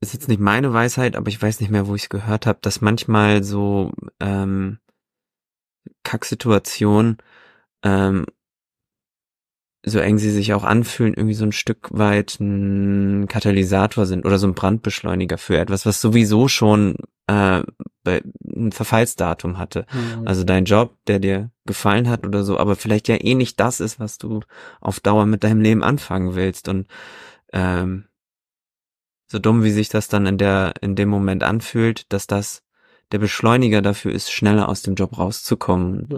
ist jetzt nicht meine Weisheit, aber ich weiß nicht mehr, wo ich es gehört habe, dass manchmal so ähm, Kacksituationen, ähm, so eng sie sich auch anfühlen, irgendwie so ein Stück weit ein Katalysator sind oder so ein Brandbeschleuniger für etwas, was sowieso schon äh, ein Verfallsdatum hatte. Mhm. Also dein Job, der dir gefallen hat oder so, aber vielleicht ja eh nicht das ist, was du auf Dauer mit deinem Leben anfangen willst. Und ähm, so dumm wie sich das dann in der in dem Moment anfühlt, dass das der Beschleuniger dafür ist, schneller aus dem Job rauszukommen.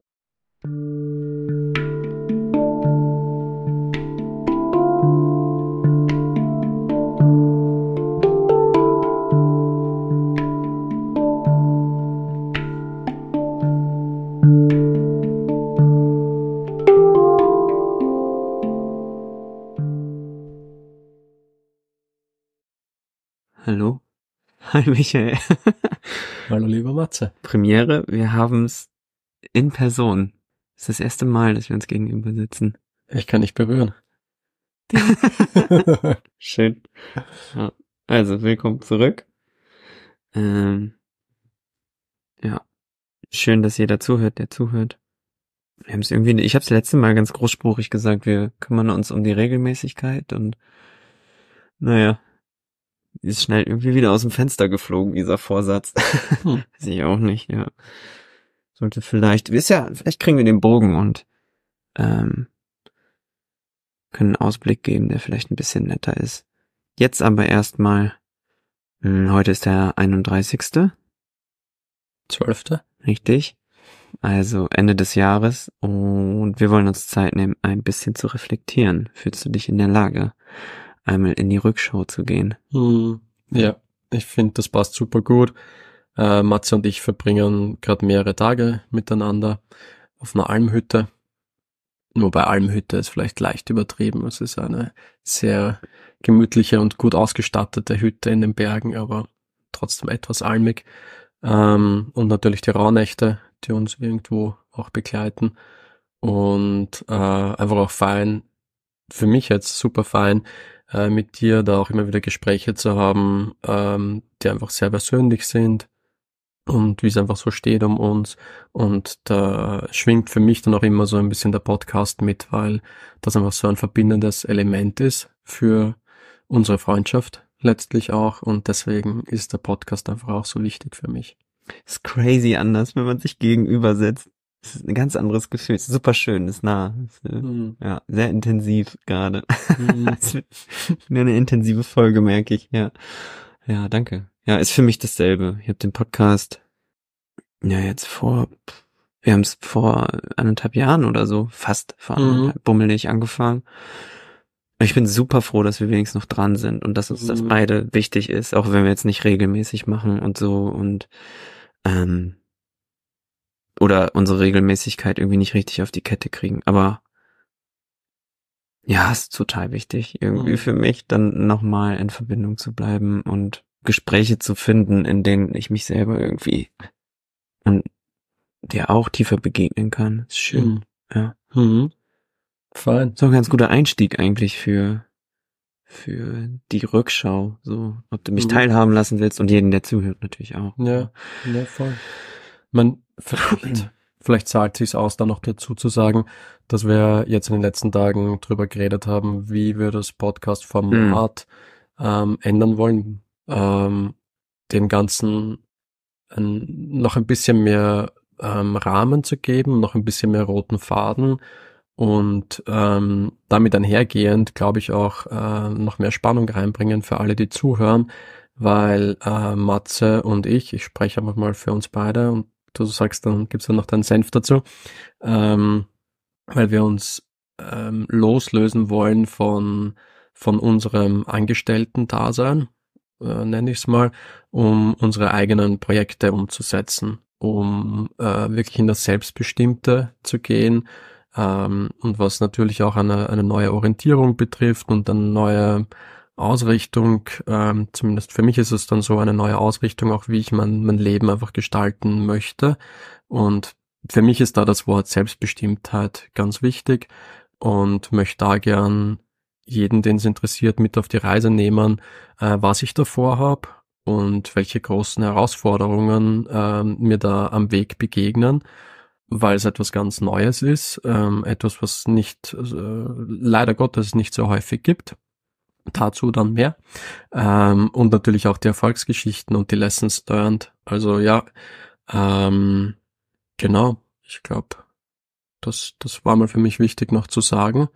Hi Michael. Hallo lieber Matze. Premiere, wir haben es in Person. Das ist das erste Mal, dass wir uns gegenüber sitzen. Ich kann nicht berühren. Schön. Ja. Also, willkommen zurück. Ähm, ja. Schön, dass jeder zuhört, der zuhört. Wir haben es irgendwie, ich habe es letzte Mal ganz großspurig gesagt, wir kümmern uns um die Regelmäßigkeit und naja, ist schnell irgendwie wieder aus dem Fenster geflogen, dieser Vorsatz. Hm. Weiß ich auch nicht, ja. Sollte vielleicht, ist ja, vielleicht kriegen wir den Bogen und ähm, können einen Ausblick geben, der vielleicht ein bisschen netter ist. Jetzt aber erstmal, hm, heute ist der 31. 12. Richtig. Also Ende des Jahres und wir wollen uns Zeit nehmen, ein bisschen zu reflektieren. Fühlst du dich in der Lage? Einmal in die Rückschau zu gehen. Hm, ja, ich finde, das passt super gut. Äh, Matze und ich verbringen gerade mehrere Tage miteinander auf einer Almhütte. Wobei Almhütte ist vielleicht leicht übertrieben. Es ist eine sehr gemütliche und gut ausgestattete Hütte in den Bergen, aber trotzdem etwas almig. Ähm, und natürlich die Rauhnächte, die uns irgendwo auch begleiten. Und äh, einfach auch fein, für mich jetzt super fein, äh, mit dir da auch immer wieder Gespräche zu haben, ähm, die einfach sehr persönlich sind und wie es einfach so steht um uns. Und da schwingt für mich dann auch immer so ein bisschen der Podcast mit, weil das einfach so ein verbindendes Element ist für unsere Freundschaft letztlich auch. Und deswegen ist der Podcast einfach auch so wichtig für mich. Ist crazy anders, wenn man sich gegenüber sitzt. Es ist ein ganz anderes Gefühl. Es ist super schön, ist nah. Ist, mhm. Ja, sehr intensiv gerade. Mhm. eine intensive Folge, merke ich. Ja, ja, danke. Ja, ist für mich dasselbe. Ich habe den Podcast ja jetzt vor, wir haben es vor anderthalb Jahren oder so, fast vor anderthalb, mhm. bummelig angefangen. Ich bin super froh, dass wir wenigstens noch dran sind und dass uns das mhm. beide wichtig ist, auch wenn wir jetzt nicht regelmäßig machen und so und ähm, oder unsere Regelmäßigkeit irgendwie nicht richtig auf die Kette kriegen. Aber ja, ist total wichtig, irgendwie mhm. für mich, dann nochmal in Verbindung zu bleiben und Gespräche zu finden, in denen ich mich selber irgendwie und der auch tiefer begegnen kann. Ist schön. Mhm. Ja. Mhm. Fein. So ein ganz guter Einstieg eigentlich für für die Rückschau, so, ob du mich mhm. teilhaben lassen willst und jeden, der zuhört, natürlich auch. Ja, ja, voll. Man, Vielleicht zahlt sich aus, da noch dazu zu sagen, dass wir jetzt in den letzten Tagen drüber geredet haben, wie wir das Podcast-Format mhm. ähm, ändern wollen, ähm, dem Ganzen ein, noch ein bisschen mehr ähm, Rahmen zu geben, noch ein bisschen mehr roten Faden und ähm, damit einhergehend, glaube ich, auch äh, noch mehr Spannung reinbringen für alle, die zuhören, weil äh, Matze und ich, ich spreche einfach mal für uns beide und du sagst, dann gibt's dann noch deinen Senf dazu, ähm, weil wir uns ähm, loslösen wollen von, von unserem Angestellten-Dasein, äh, nenne ich es mal, um unsere eigenen Projekte umzusetzen, um äh, wirklich in das Selbstbestimmte zu gehen, ähm, und was natürlich auch eine, eine neue Orientierung betrifft und eine neue Ausrichtung, ähm, zumindest für mich ist es dann so eine neue Ausrichtung, auch wie ich mein, mein Leben einfach gestalten möchte. Und für mich ist da das Wort Selbstbestimmtheit ganz wichtig und möchte da gern jeden, den es interessiert, mit auf die Reise nehmen, äh, was ich davor habe und welche großen Herausforderungen äh, mir da am Weg begegnen, weil es etwas ganz Neues ist, ähm, etwas, was nicht, äh, leider Gottes nicht so häufig gibt. Dazu dann mehr. Ähm, und natürlich auch die Erfolgsgeschichten und die Lessons learned. Also ja, ähm, genau, ich glaube, das, das war mal für mich wichtig noch zu sagen.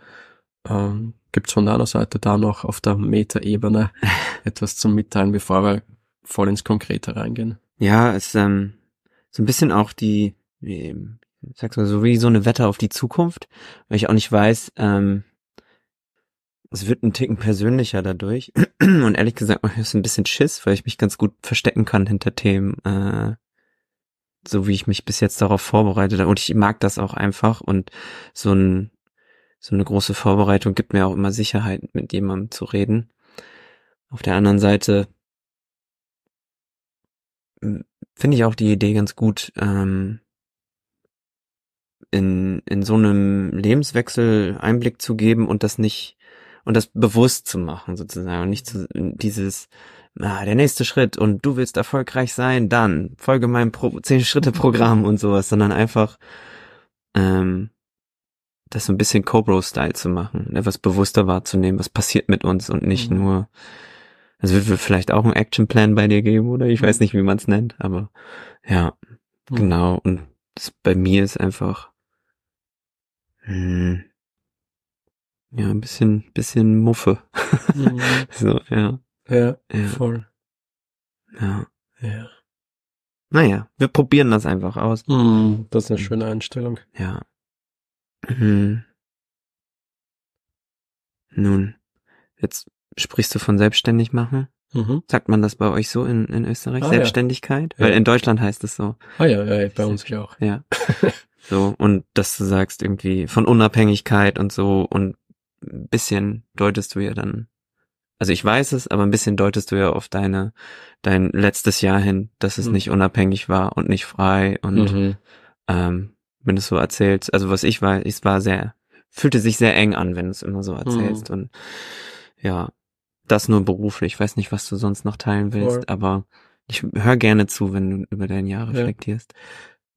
Ähm, Gibt es von deiner Seite da noch auf der Metaebene etwas zum Mitteilen, bevor wir voll ins Konkrete reingehen? Ja, es ist ähm, so ein bisschen auch die, wie, sagst du, so wie so eine Wette auf die Zukunft, weil ich auch nicht weiß, ähm, es wird ein Ticken persönlicher dadurch. Und ehrlich gesagt, ich ist ein bisschen Schiss, weil ich mich ganz gut verstecken kann hinter Themen, äh, so wie ich mich bis jetzt darauf vorbereitet habe. Und ich mag das auch einfach. Und so ein so eine große Vorbereitung gibt mir auch immer Sicherheit, mit jemandem zu reden. Auf der anderen Seite hm, finde ich auch die Idee ganz gut, ähm, in, in so einem Lebenswechsel Einblick zu geben und das nicht, und das bewusst zu machen, sozusagen, und nicht zu, dieses, ah, der nächste Schritt und du willst erfolgreich sein, dann folge meinem Pro 10 Schritte Programm und sowas, sondern einfach, ähm, das so ein bisschen Cobro-Style zu machen, etwas bewusster wahrzunehmen, was passiert mit uns und nicht mhm. nur, also wird vielleicht auch ein Actionplan bei dir geben, oder? Ich weiß mhm. nicht, wie man es nennt, aber ja, mhm. genau. Und das bei mir ist einfach, hm, ja, ein bisschen, bisschen Muffe. Mhm. so, ja. ja. Ja, voll. Ja. Ja. Naja, wir probieren das einfach aus. Mhm, das ist eine schöne Einstellung. Ja. Hm. Nun, jetzt sprichst du von selbstständig machen. Mhm. Sagt man das bei euch so in, in Österreich? Ah, Selbstständigkeit? Ja. Weil in Deutschland heißt es so. Ah ja, ja bei uns auch. Ja. so, und dass du sagst irgendwie von Unabhängigkeit und so und ein bisschen deutest du ja dann, also ich weiß es, aber ein bisschen deutest du ja auf deine, dein letztes Jahr hin, dass es mhm. nicht unabhängig war und nicht frei und mhm. ähm, wenn du es so erzählst. Also was ich war, es war sehr, fühlte sich sehr eng an, wenn du es immer so erzählst. Mhm. Und ja, das nur beruflich. Ich weiß nicht, was du sonst noch teilen willst, Voll. aber ich höre gerne zu, wenn du über dein Jahr reflektierst.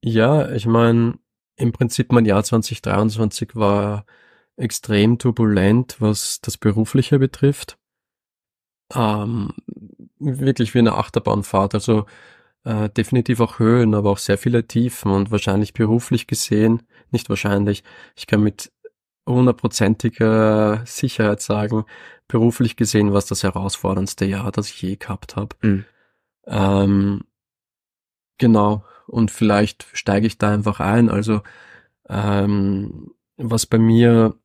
Ja, ich meine, im Prinzip mein Jahr 2023 war extrem turbulent, was das Berufliche betrifft. Ähm, wirklich wie eine Achterbahnfahrt. Also äh, definitiv auch Höhen, aber auch sehr viele Tiefen und wahrscheinlich beruflich gesehen, nicht wahrscheinlich, ich kann mit hundertprozentiger Sicherheit sagen, beruflich gesehen war es das herausforderndste Jahr, das ich je gehabt habe. Mhm. Ähm, genau, und vielleicht steige ich da einfach ein. Also ähm, was bei mir,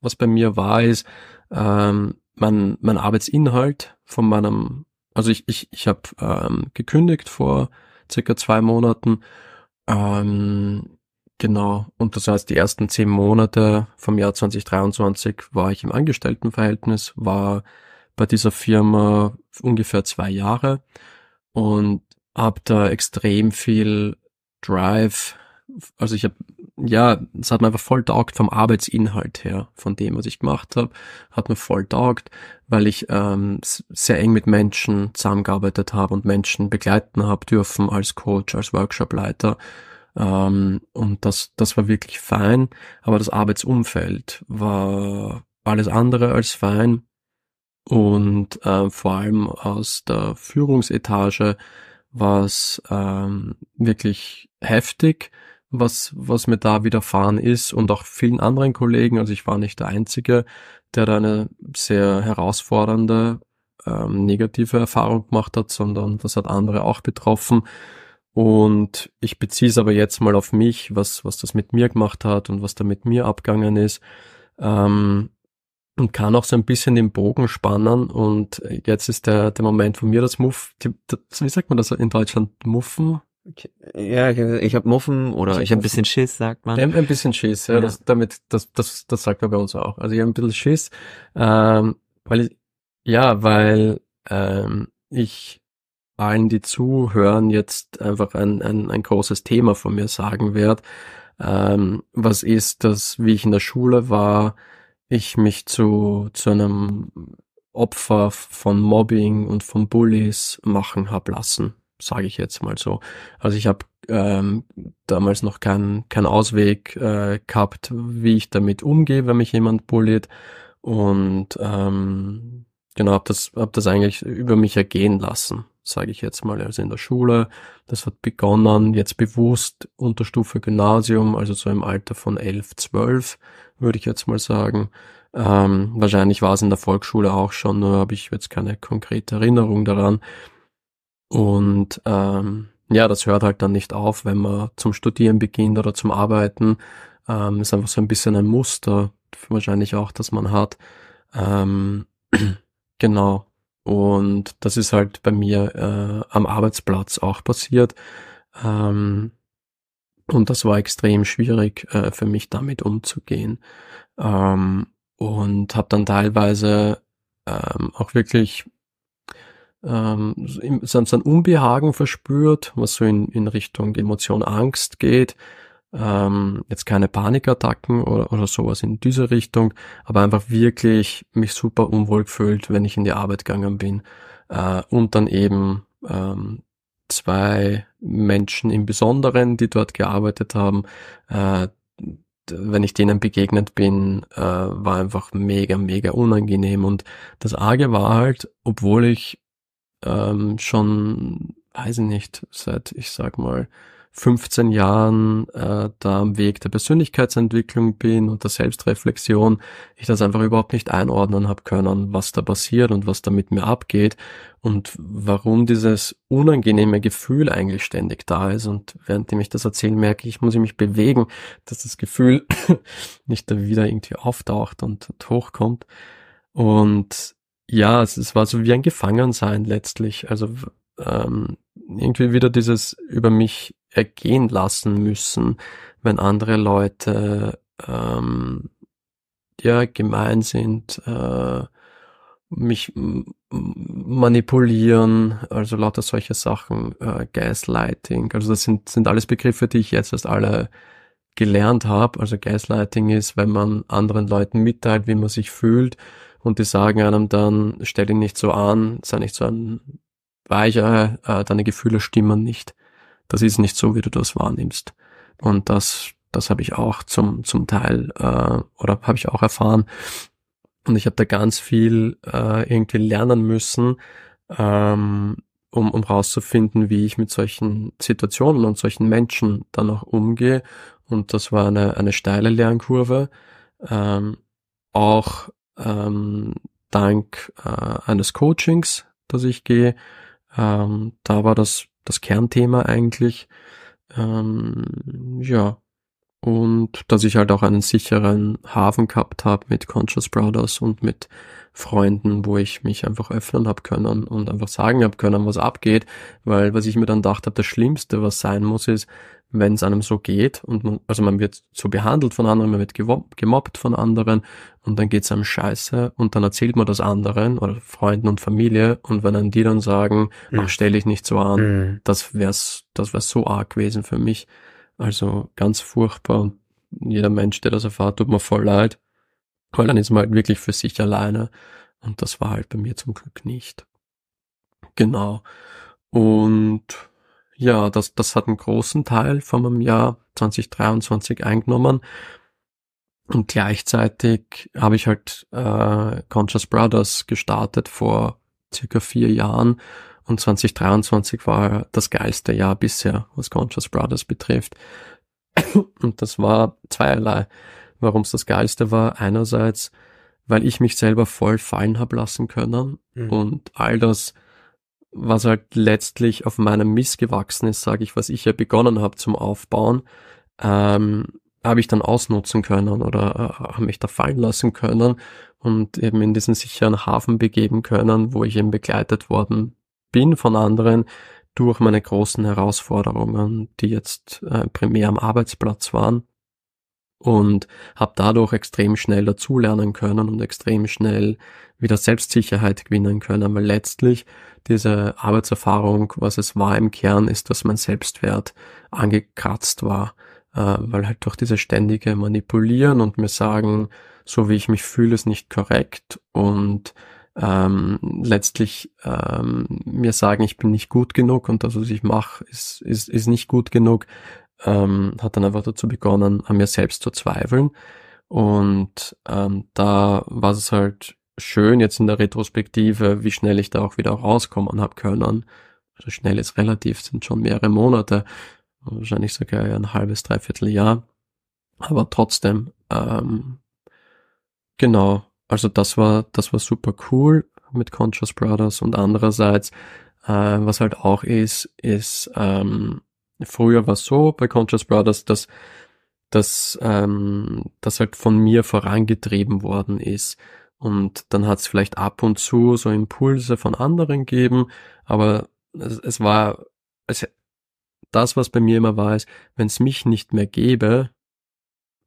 was bei mir war, ist ähm, mein, mein Arbeitsinhalt von meinem also ich, ich, ich habe ähm, gekündigt vor circa zwei Monaten. Ähm, genau. Und das heißt, die ersten zehn Monate vom Jahr 2023 war ich im Angestelltenverhältnis, war bei dieser Firma ungefähr zwei Jahre und habe da extrem viel Drive. Also ich habe ja, es hat mir einfach voll taugt vom Arbeitsinhalt her, von dem, was ich gemacht habe, hat mir voll taugt, weil ich ähm, sehr eng mit Menschen zusammengearbeitet habe und Menschen begleiten habe dürfen als Coach, als Workshopleiter. Ähm, und das, das war wirklich fein, aber das Arbeitsumfeld war alles andere als fein. Und äh, vor allem aus der Führungsetage war es ähm, wirklich heftig was, was mir da widerfahren ist und auch vielen anderen Kollegen. Also ich war nicht der Einzige, der da eine sehr herausfordernde ähm, negative Erfahrung gemacht hat, sondern das hat andere auch betroffen. Und ich beziehe es aber jetzt mal auf mich, was, was das mit mir gemacht hat und was da mit mir abgegangen ist. Ähm, und kann auch so ein bisschen den Bogen spannen. Und jetzt ist der, der Moment von mir das Muff, die, das, wie sagt man das in Deutschland? Muffen? Ja, ich, habe Muffen oder ich, habe ein bisschen Schiss, sagt man. Ein, ein bisschen Schiss, ja, ja. Das, damit, das, das, das sagt man bei uns auch. Also ich habe ein bisschen Schiss, ähm, weil ich, ja, weil ähm, ich allen, die zuhören, jetzt einfach ein, ein, ein großes Thema von mir sagen werde. Ähm, was ist das, wie ich in der Schule war, ich mich zu, zu einem Opfer von Mobbing und von Bullies machen hab lassen, sage ich jetzt mal so. Also ich habe ähm, damals noch keinen kein Ausweg äh, gehabt, wie ich damit umgehe, wenn mich jemand bulliert und ähm, genau habe das hab das eigentlich über mich ergehen lassen, sage ich jetzt mal. Also in der Schule, das hat begonnen jetzt bewusst Unterstufe Gymnasium, also so im Alter von elf, zwölf, würde ich jetzt mal sagen. Ähm, wahrscheinlich war es in der Volksschule auch schon, nur habe ich jetzt keine konkrete Erinnerung daran. Und ähm, ja, das hört halt dann nicht auf, wenn man zum Studieren beginnt oder zum Arbeiten. Ähm, ist einfach so ein bisschen ein Muster, wahrscheinlich auch, dass man hat. Ähm, genau. Und das ist halt bei mir äh, am Arbeitsplatz auch passiert. Ähm, und das war extrem schwierig äh, für mich damit umzugehen. Ähm, und habe dann teilweise ähm, auch wirklich ähm, so ein Unbehagen verspürt, was so in, in Richtung Emotion Angst geht. Ähm, jetzt keine Panikattacken oder, oder sowas in diese Richtung, aber einfach wirklich mich super unwohl gefühlt, wenn ich in die Arbeit gegangen bin. Äh, und dann eben ähm, zwei Menschen im Besonderen, die dort gearbeitet haben, äh, wenn ich denen begegnet bin, äh, war einfach mega, mega unangenehm. Und das Arge war halt, obwohl ich ähm, schon, weiß ich nicht, seit, ich sag mal, 15 Jahren äh, da am Weg der Persönlichkeitsentwicklung bin und der Selbstreflexion, ich das einfach überhaupt nicht einordnen habe können, was da passiert und was da mit mir abgeht und warum dieses unangenehme Gefühl eigentlich ständig da ist. Und während ich das erzähle, merke ich, muss ich mich bewegen, dass das Gefühl nicht da wieder irgendwie auftaucht und hochkommt. Und ja, es, es war so wie ein Gefangensein letztlich. Also ähm, irgendwie wieder dieses über mich ergehen lassen müssen, wenn andere Leute ähm, ja gemein sind, äh, mich manipulieren, also lauter solche Sachen, äh, Gaslighting. Also das sind, sind alles Begriffe, die ich jetzt erst alle gelernt habe. Also Gaslighting ist, wenn man anderen Leuten mitteilt, wie man sich fühlt und die sagen einem dann, stell dich nicht so an, sei nicht so ein Weicher, äh, deine Gefühle stimmen nicht. Das ist nicht so, wie du das wahrnimmst. Und das, das habe ich auch zum, zum Teil äh, oder habe ich auch erfahren. Und ich habe da ganz viel äh, irgendwie lernen müssen, ähm, um, um rauszufinden, wie ich mit solchen Situationen und solchen Menschen dann auch umgehe. Und das war eine, eine steile Lernkurve. Ähm, auch ähm, dank äh, eines Coachings, das ich gehe. Ähm, da war das das Kernthema eigentlich. Ähm, ja. Und dass ich halt auch einen sicheren Hafen gehabt habe mit Conscious Brothers und mit Freunden, wo ich mich einfach öffnen habe können und einfach sagen habe können, was abgeht. Weil was ich mir dann dachte, das Schlimmste, was sein muss, ist, wenn es einem so geht und man, also man wird so behandelt von anderen, man wird gemobbt von anderen und dann geht's einem scheiße und dann erzählt man das anderen oder Freunden und Familie und wenn dann die dann sagen, mhm. ach stell dich nicht so an, mhm. das wär's, das wär so arg gewesen für mich. Also ganz furchtbar und jeder Mensch, der das erfahrt, tut mir voll leid, weil dann ist man halt wirklich für sich alleine und das war halt bei mir zum Glück nicht. Genau. Und ja, das, das hat einen großen Teil von meinem Jahr 2023 eingenommen. Und gleichzeitig habe ich halt äh, Conscious Brothers gestartet vor circa vier Jahren. Und 2023 war das geilste Jahr bisher, was Conscious Brothers betrifft. Und das war zweierlei, warum es das geilste war. Einerseits, weil ich mich selber voll fallen habe lassen können mhm. und all das was halt letztlich auf meinem Mist gewachsen ist, sage ich, was ich ja begonnen habe zum Aufbauen, ähm, habe ich dann ausnutzen können oder äh, habe mich da fallen lassen können und eben in diesen sicheren Hafen begeben können, wo ich eben begleitet worden bin von anderen durch meine großen Herausforderungen, die jetzt äh, primär am Arbeitsplatz waren und habe dadurch extrem schnell dazulernen können und extrem schnell wieder Selbstsicherheit gewinnen können, weil letztlich diese Arbeitserfahrung, was es war im Kern, ist, dass mein Selbstwert angekratzt war. äh, weil halt durch diese ständige Manipulieren und mir sagen, so wie ich mich fühle, ist nicht korrekt und ähm, letztlich ähm, mir sagen, ich bin nicht gut genug und das, was ich mache, ist, ist, ist nicht gut genug, ähm, hat dann einfach dazu begonnen, an mir selbst zu zweifeln. Und ähm, da war es halt schön jetzt in der Retrospektive, wie schnell ich da auch wieder rauskommen habe können. Also schnell ist relativ, sind schon mehrere Monate, wahrscheinlich sogar ein halbes, dreiviertel Jahr. Aber trotzdem, ähm, genau, also das war, das war super cool mit Conscious Brothers und andererseits, äh, was halt auch ist, ist, ähm, früher war es so bei Conscious Brothers, dass, dass, ähm, das halt von mir vorangetrieben worden ist. Und dann hat es vielleicht ab und zu so Impulse von anderen gegeben, aber es, es war, es, das, was bei mir immer war, ist, wenn es mich nicht mehr gäbe,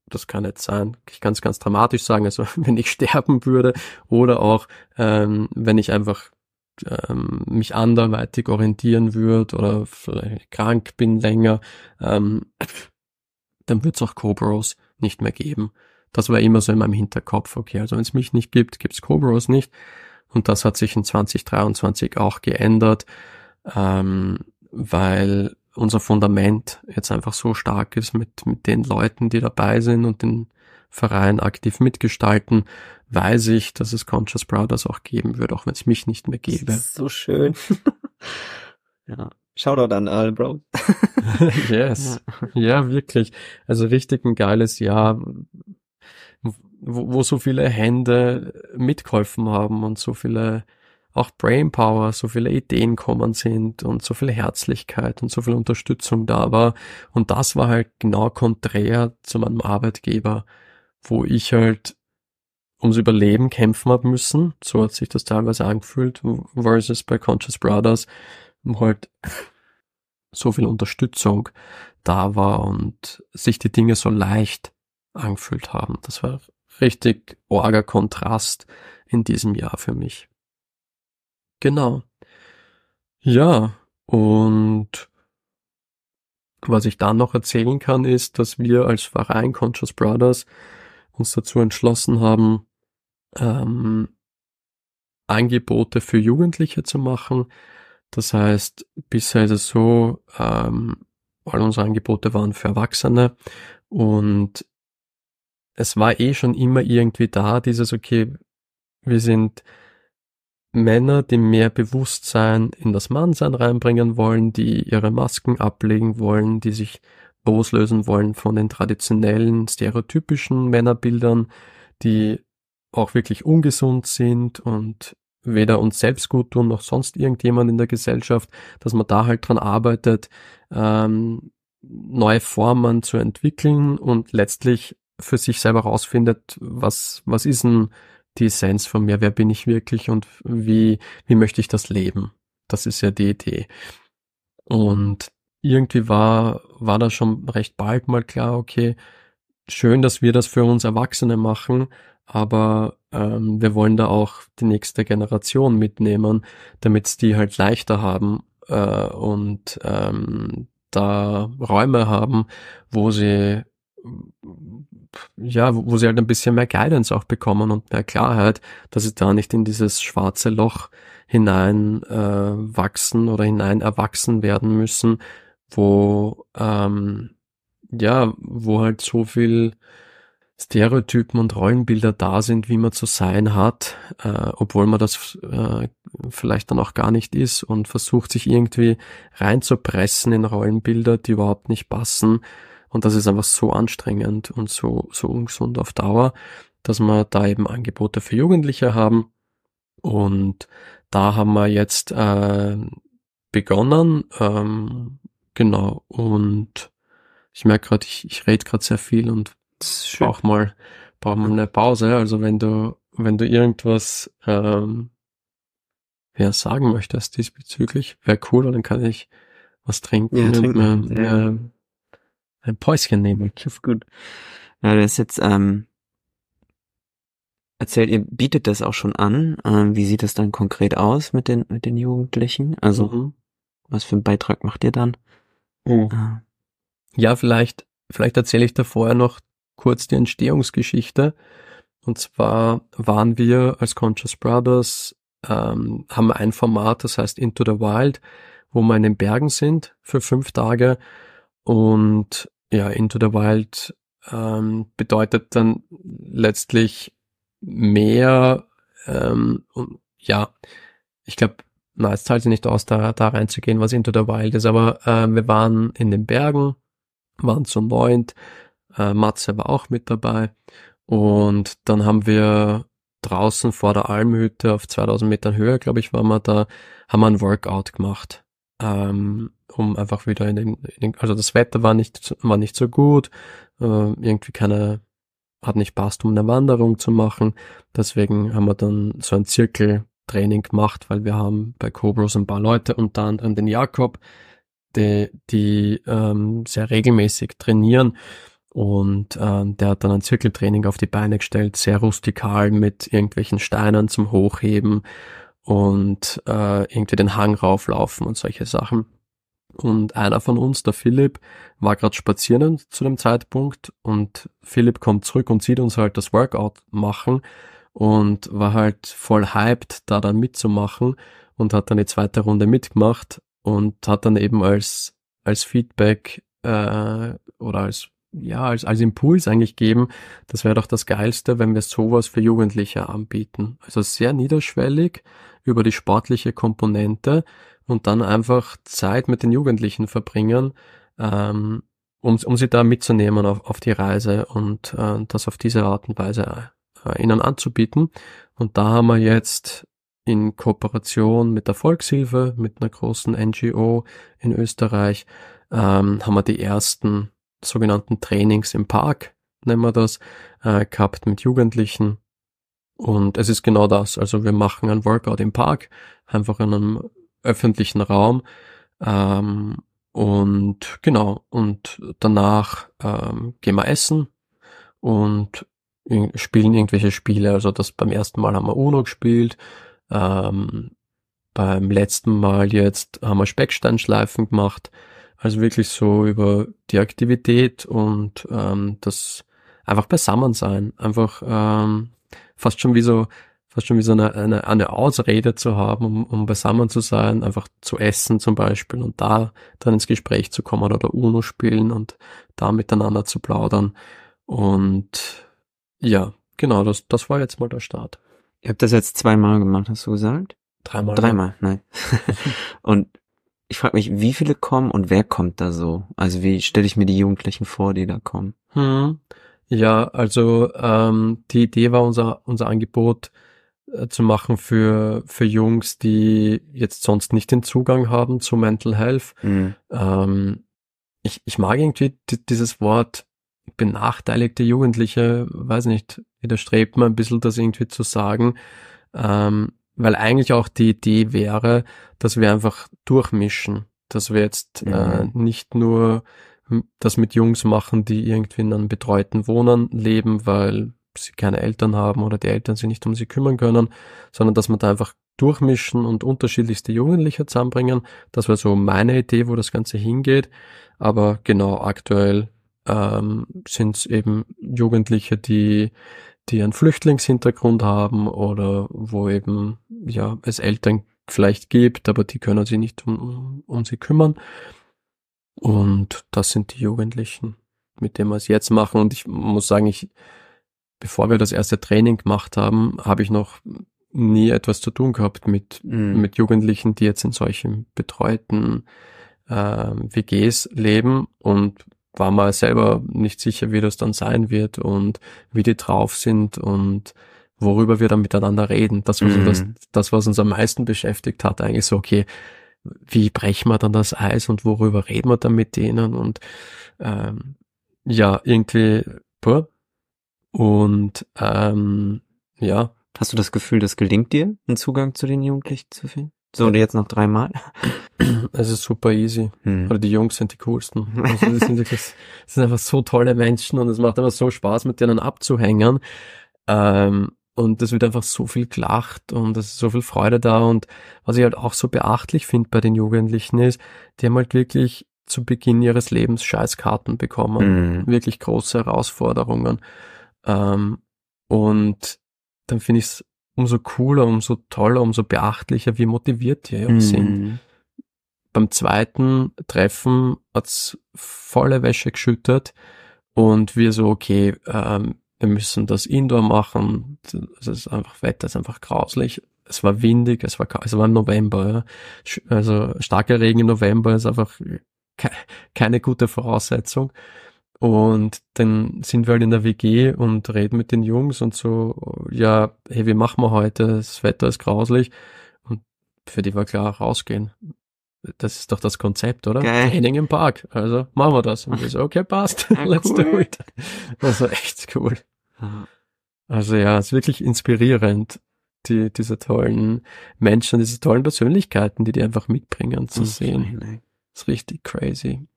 das kann jetzt sein, ich kann es ganz dramatisch sagen, also wenn ich sterben würde oder auch ähm, wenn ich einfach ähm, mich anderweitig orientieren würde oder vielleicht krank bin länger, ähm, dann wird es auch Cobros nicht mehr geben. Das war immer so in meinem Hinterkopf, okay, also wenn es mich nicht gibt, gibt es Cobros nicht. Und das hat sich in 2023 auch geändert, ähm, weil unser Fundament jetzt einfach so stark ist mit, mit den Leuten, die dabei sind und den Verein aktiv mitgestalten, weiß ich, dass es Conscious Brothers auch geben wird, auch wenn es mich nicht mehr gäbe. so schön. ja. Shoutout an all, Bro. yes. Ja. ja, wirklich. Also richtig ein geiles Jahr, wo, wo so viele Hände mitgeholfen haben und so viele auch Brainpower, so viele Ideen kommen sind und so viel Herzlichkeit und so viel Unterstützung da war. Und das war halt genau konträr zu meinem Arbeitgeber, wo ich halt ums Überleben kämpfen habe müssen. So hat sich das teilweise angefühlt, versus bei Conscious Brothers, wo halt so viel Unterstützung da war und sich die Dinge so leicht angefühlt haben. Das war richtig orger Kontrast in diesem Jahr für mich. Genau. Ja, und was ich dann noch erzählen kann, ist, dass wir als Verein Conscious Brothers uns dazu entschlossen haben, ähm, Angebote für Jugendliche zu machen. Das heißt, bisher ist es so, ähm, all unsere Angebote waren für Erwachsene und es war eh schon immer irgendwie da, dieses, okay, wir sind Männer, die mehr Bewusstsein in das Mannsein reinbringen wollen, die ihre Masken ablegen wollen, die sich loslösen wollen von den traditionellen, stereotypischen Männerbildern, die auch wirklich ungesund sind und weder uns selbst gut tun noch sonst irgendjemand in der Gesellschaft, dass man da halt dran arbeitet, ähm, neue Formen zu entwickeln und letztlich für sich selber rausfindet, was, was ist denn die Essenz von mir, wer bin ich wirklich und wie, wie möchte ich das leben? Das ist ja die Idee. Und irgendwie war, war da schon recht bald mal klar, okay, schön, dass wir das für uns Erwachsene machen, aber ähm, wir wollen da auch die nächste Generation mitnehmen, damit die halt leichter haben äh, und ähm, da Räume haben, wo sie ja, wo sie halt ein bisschen mehr Guidance auch bekommen und mehr Klarheit, dass sie da nicht in dieses schwarze Loch hinein äh, wachsen oder hinein erwachsen werden müssen, wo ähm, ja, wo halt so viel Stereotypen und Rollenbilder da sind, wie man zu sein hat, äh, obwohl man das äh, vielleicht dann auch gar nicht ist und versucht sich irgendwie reinzupressen in Rollenbilder, die überhaupt nicht passen und das ist einfach so anstrengend und so, so ungesund auf Dauer, dass wir da eben Angebote für Jugendliche haben. Und da haben wir jetzt äh, begonnen. Ähm, genau. Und ich merke gerade, ich, ich rede gerade sehr viel und brauche mal, brauch mal eine Pause. Also wenn du, wenn du irgendwas ähm, ja, sagen möchtest diesbezüglich, wäre cool, dann kann ich was trinken ja, trinken. und mir, ja. mir ein Päuschen nehmen. Das ist gut. Ja, das ist jetzt, ähm, erzählt, ihr bietet das auch schon an. Ähm, wie sieht das dann konkret aus mit den, mit den Jugendlichen? Also, mhm. was für einen Beitrag macht ihr dann? Mhm. Ah. Ja, vielleicht vielleicht erzähle ich da vorher noch kurz die Entstehungsgeschichte. Und zwar waren wir als Conscious Brothers, ähm, haben ein Format, das heißt Into the Wild, wo wir in den Bergen sind für fünf Tage. Und ja, Into the Wild ähm, bedeutet dann letztlich mehr, ähm, ja, ich glaube, na, es zahlt sich nicht aus, da, da reinzugehen, was Into the Wild ist, aber äh, wir waren in den Bergen, waren zu neunt, äh, Matze war auch mit dabei. Und dann haben wir draußen vor der Almhütte auf 2000 Metern Höhe, glaube ich, waren wir da, haben wir ein Workout gemacht, ähm, um einfach wieder in den, in den, also das Wetter war nicht, war nicht so gut, äh, irgendwie keine, hat nicht passt, um eine Wanderung zu machen, deswegen haben wir dann so ein Zirkeltraining gemacht, weil wir haben bei Cobros ein paar Leute, unter anderem den Jakob, die, die ähm, sehr regelmäßig trainieren und ähm, der hat dann ein Zirkeltraining auf die Beine gestellt, sehr rustikal mit irgendwelchen Steinen zum Hochheben und äh, irgendwie den Hang rauflaufen und solche Sachen. Und einer von uns, der Philipp, war gerade spazieren zu dem Zeitpunkt und Philipp kommt zurück und sieht uns halt das Workout machen und war halt voll hyped, da dann mitzumachen und hat dann die zweite Runde mitgemacht und hat dann eben als, als Feedback äh, oder als ja, als, als Impuls eigentlich geben, das wäre doch das Geilste, wenn wir sowas für Jugendliche anbieten. Also sehr niederschwellig über die sportliche Komponente und dann einfach Zeit mit den Jugendlichen verbringen, ähm, um, um sie da mitzunehmen auf, auf die Reise und äh, das auf diese Art und Weise äh, ihnen anzubieten. Und da haben wir jetzt in Kooperation mit der Volkshilfe, mit einer großen NGO in Österreich, ähm, haben wir die ersten sogenannten Trainings im Park, nennen wir das, äh, gehabt mit Jugendlichen. Und es ist genau das. Also wir machen ein Workout im Park, einfach in einem öffentlichen Raum. Ähm, und genau, und danach ähm, gehen wir essen und spielen irgendwelche Spiele. Also das beim ersten Mal haben wir Uno gespielt, ähm, beim letzten Mal jetzt haben wir Specksteinschleifen gemacht. Also wirklich so über die Aktivität und ähm, das einfach beisammen sein. Einfach ähm, fast schon wie so fast schon wie so eine, eine, eine Ausrede zu haben, um, um beisammen zu sein, einfach zu essen zum Beispiel und da dann ins Gespräch zu kommen oder Uno spielen und da miteinander zu plaudern. Und ja, genau, das, das war jetzt mal der Start. Ihr habt das jetzt zweimal gemacht, hast du gesagt? Dreimal. Dreimal, nein. und ich frage mich, wie viele kommen und wer kommt da so? Also wie stelle ich mir die Jugendlichen vor, die da kommen? Hm. Ja, also ähm, die Idee war unser unser Angebot äh, zu machen für für Jungs, die jetzt sonst nicht den Zugang haben zu Mental Health. Mhm. Ähm, ich, ich mag irgendwie dieses Wort benachteiligte Jugendliche, weiß nicht, widerstrebt mir ein bisschen das irgendwie zu sagen. Ähm, weil eigentlich auch die Idee wäre, dass wir einfach durchmischen, dass wir jetzt äh, mhm. äh, nicht nur das mit Jungs machen, die irgendwie in einem betreuten Wohnen leben, weil sie keine Eltern haben oder die Eltern sich nicht um sie kümmern können, sondern dass wir da einfach durchmischen und unterschiedlichste Jugendliche zusammenbringen. Das wäre so meine Idee, wo das Ganze hingeht. Aber genau aktuell ähm, sind es eben Jugendliche, die die einen Flüchtlingshintergrund haben oder wo eben ja es Eltern vielleicht gibt, aber die können sich nicht um, um sie kümmern. Und das sind die Jugendlichen, mit denen wir es jetzt machen. Und ich muss sagen, ich, bevor wir das erste Training gemacht haben, habe ich noch nie etwas zu tun gehabt mit, mhm. mit Jugendlichen, die jetzt in solchen betreuten äh, WGs leben und war mal selber nicht sicher, wie das dann sein wird und wie die drauf sind und worüber wir dann miteinander reden. Das war so das, mhm. das, was uns am meisten beschäftigt hat, eigentlich so, okay, wie brechen wir dann das Eis und worüber reden wir dann mit denen und ähm, ja, irgendwie, boah. Und ähm, ja. Hast du das Gefühl, das gelingt dir, einen Zugang zu den Jugendlichen zu finden? So, und jetzt noch dreimal? Es ist super easy. Hm. Oder die Jungs sind die coolsten. Also die sind wirklich, das sind einfach so tolle Menschen und es macht einfach so Spaß, mit denen abzuhängen. Ähm, und es wird einfach so viel gelacht und es ist so viel Freude da. Und was ich halt auch so beachtlich finde bei den Jugendlichen ist, die haben halt wirklich zu Beginn ihres Lebens Scheißkarten bekommen, mhm. wirklich große Herausforderungen. Ähm, und dann finde ich es umso cooler, umso toller, umso beachtlicher, wie motiviert die mhm. sind. Beim zweiten Treffen hat's volle Wäsche geschüttet und wir so, okay, ähm, wir müssen das Indoor machen. Das ist einfach Wetter, ist einfach grauslich. Es war windig, es war, es war im November, ja. Also starker Regen im November ist einfach ke keine gute Voraussetzung. Und dann sind wir halt in der WG und reden mit den Jungs und so, ja, hey, wie machen wir heute? Das Wetter ist grauslich. Und für die war klar, rausgehen. Das ist doch das Konzept, oder? Geil. Training im Park. Also machen wir das. Und wir so, okay, passt. Ja, Let's cool. do it. Das war echt cool. Also ja, es ist wirklich inspirierend, die, diese tollen Menschen, diese tollen Persönlichkeiten, die die einfach mitbringen, zu sehen. Das ist richtig crazy.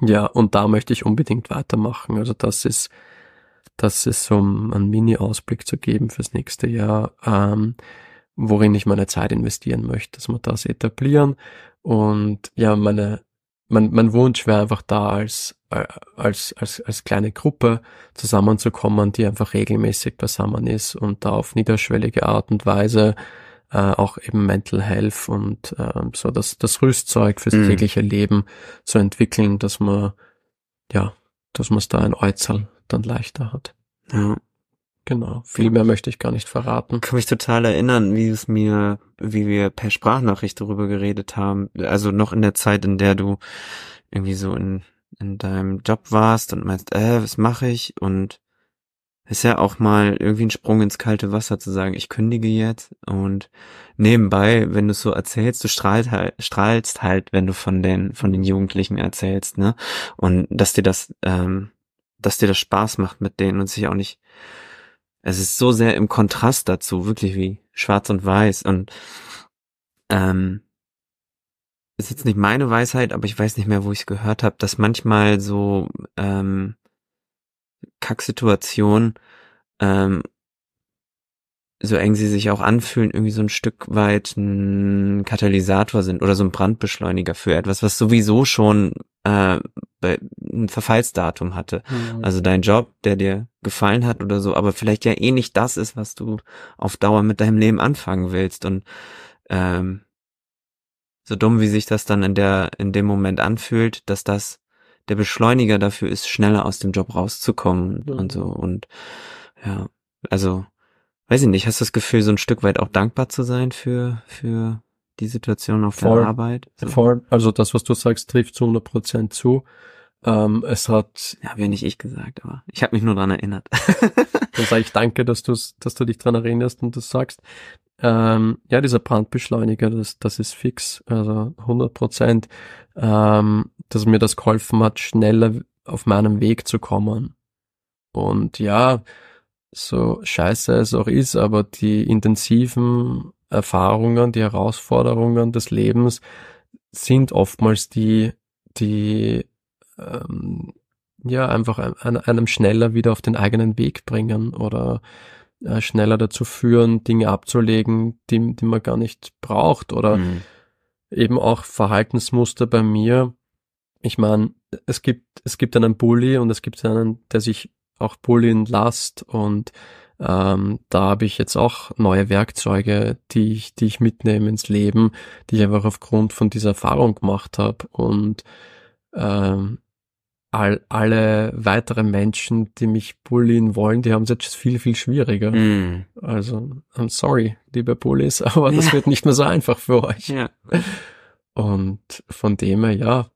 Ja, und da möchte ich unbedingt weitermachen. Also das ist, das ist so um einen Mini-Ausblick zu geben fürs nächste Jahr, ähm, worin ich meine Zeit investieren möchte, dass wir das etablieren. Und ja, meine, mein, mein Wunsch wäre einfach da, als, äh, als, als, als kleine Gruppe zusammenzukommen, die einfach regelmäßig beisammen ist und da auf niederschwellige Art und Weise äh, auch eben Mental Health und äh, so das, das Rüstzeug fürs mhm. tägliche Leben zu entwickeln, dass man, ja, dass man es da ein Äußerl dann leichter hat. Ja. Genau. Viel mehr möchte ich gar nicht verraten. Kann mich total erinnern, wie es mir, wie wir per Sprachnachricht darüber geredet haben. Also noch in der Zeit, in der du irgendwie so in, in deinem Job warst und meinst, äh, was mache ich? Und ist ja auch mal irgendwie ein Sprung ins kalte Wasser zu sagen, ich kündige jetzt und nebenbei, wenn du es so erzählst, du strahlst halt, strahlst halt, wenn du von den von den Jugendlichen erzählst, ne? Und dass dir das, ähm, dass dir das Spaß macht mit denen und sich auch nicht es ist so sehr im Kontrast dazu, wirklich wie schwarz und weiß. Und ähm, ist jetzt nicht meine Weisheit, aber ich weiß nicht mehr, wo ich es gehört habe, dass manchmal so ähm, Kacksituationen, ähm, so eng sie sich auch anfühlen, irgendwie so ein Stück weit ein Katalysator sind oder so ein Brandbeschleuniger für etwas, was sowieso schon äh, ein Verfallsdatum hatte. Mhm. Also dein Job, der dir gefallen hat oder so, aber vielleicht ja eh nicht das ist, was du auf Dauer mit deinem Leben anfangen willst. Und ähm, so dumm, wie sich das dann in der, in dem Moment anfühlt, dass das der Beschleuniger dafür ist, schneller aus dem Job rauszukommen mhm. und so. Und ja, also, weiß ich nicht, hast du das Gefühl, so ein Stück weit auch dankbar zu sein für, für die Situation auf voll, der Arbeit? So. Voll, also das, was du sagst, trifft zu 100 Prozent zu. Ähm, es hat. Ja, wäre nicht ich gesagt, aber ich habe mich nur dran erinnert. Dann sage ich danke, dass, du's, dass du dich dran erinnerst und das sagst. Ähm, ja, dieser Brandbeschleuniger, das, das ist fix, also 100 Prozent, ähm, dass mir das geholfen hat, schneller auf meinem Weg zu kommen. Und ja, so scheiße es auch ist, aber die intensiven Erfahrungen, die Herausforderungen des Lebens sind oftmals die, die ähm, ja einfach ein, einem schneller wieder auf den eigenen Weg bringen oder äh, schneller dazu führen, Dinge abzulegen, die, die man gar nicht braucht oder mhm. eben auch Verhaltensmuster bei mir. Ich meine, es gibt, es gibt einen Bully und es gibt einen, der sich auch bullien lässt und ähm, da habe ich jetzt auch neue Werkzeuge, die ich, die ich mitnehme ins Leben, die ich einfach aufgrund von dieser Erfahrung gemacht habe und ähm, all, alle weiteren Menschen, die mich bullien wollen, die haben es jetzt viel, viel schwieriger. Mm. Also, I'm sorry, liebe Bullies, aber das ja. wird nicht mehr so einfach für euch. Ja. Und von dem her, ja,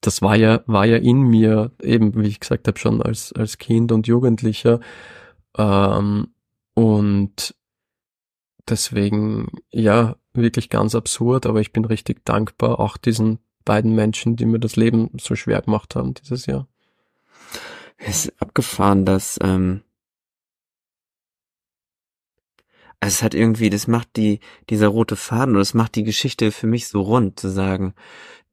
das war ja, war ja in mir, eben, wie ich gesagt habe, schon als, als Kind und Jugendlicher. Ähm, und deswegen, ja, wirklich ganz absurd, aber ich bin richtig dankbar, auch diesen beiden Menschen, die mir das Leben so schwer gemacht haben dieses Jahr. Es ist abgefahren, dass ähm, also es hat irgendwie, das macht die dieser rote Faden oder das macht die Geschichte für mich so rund zu sagen,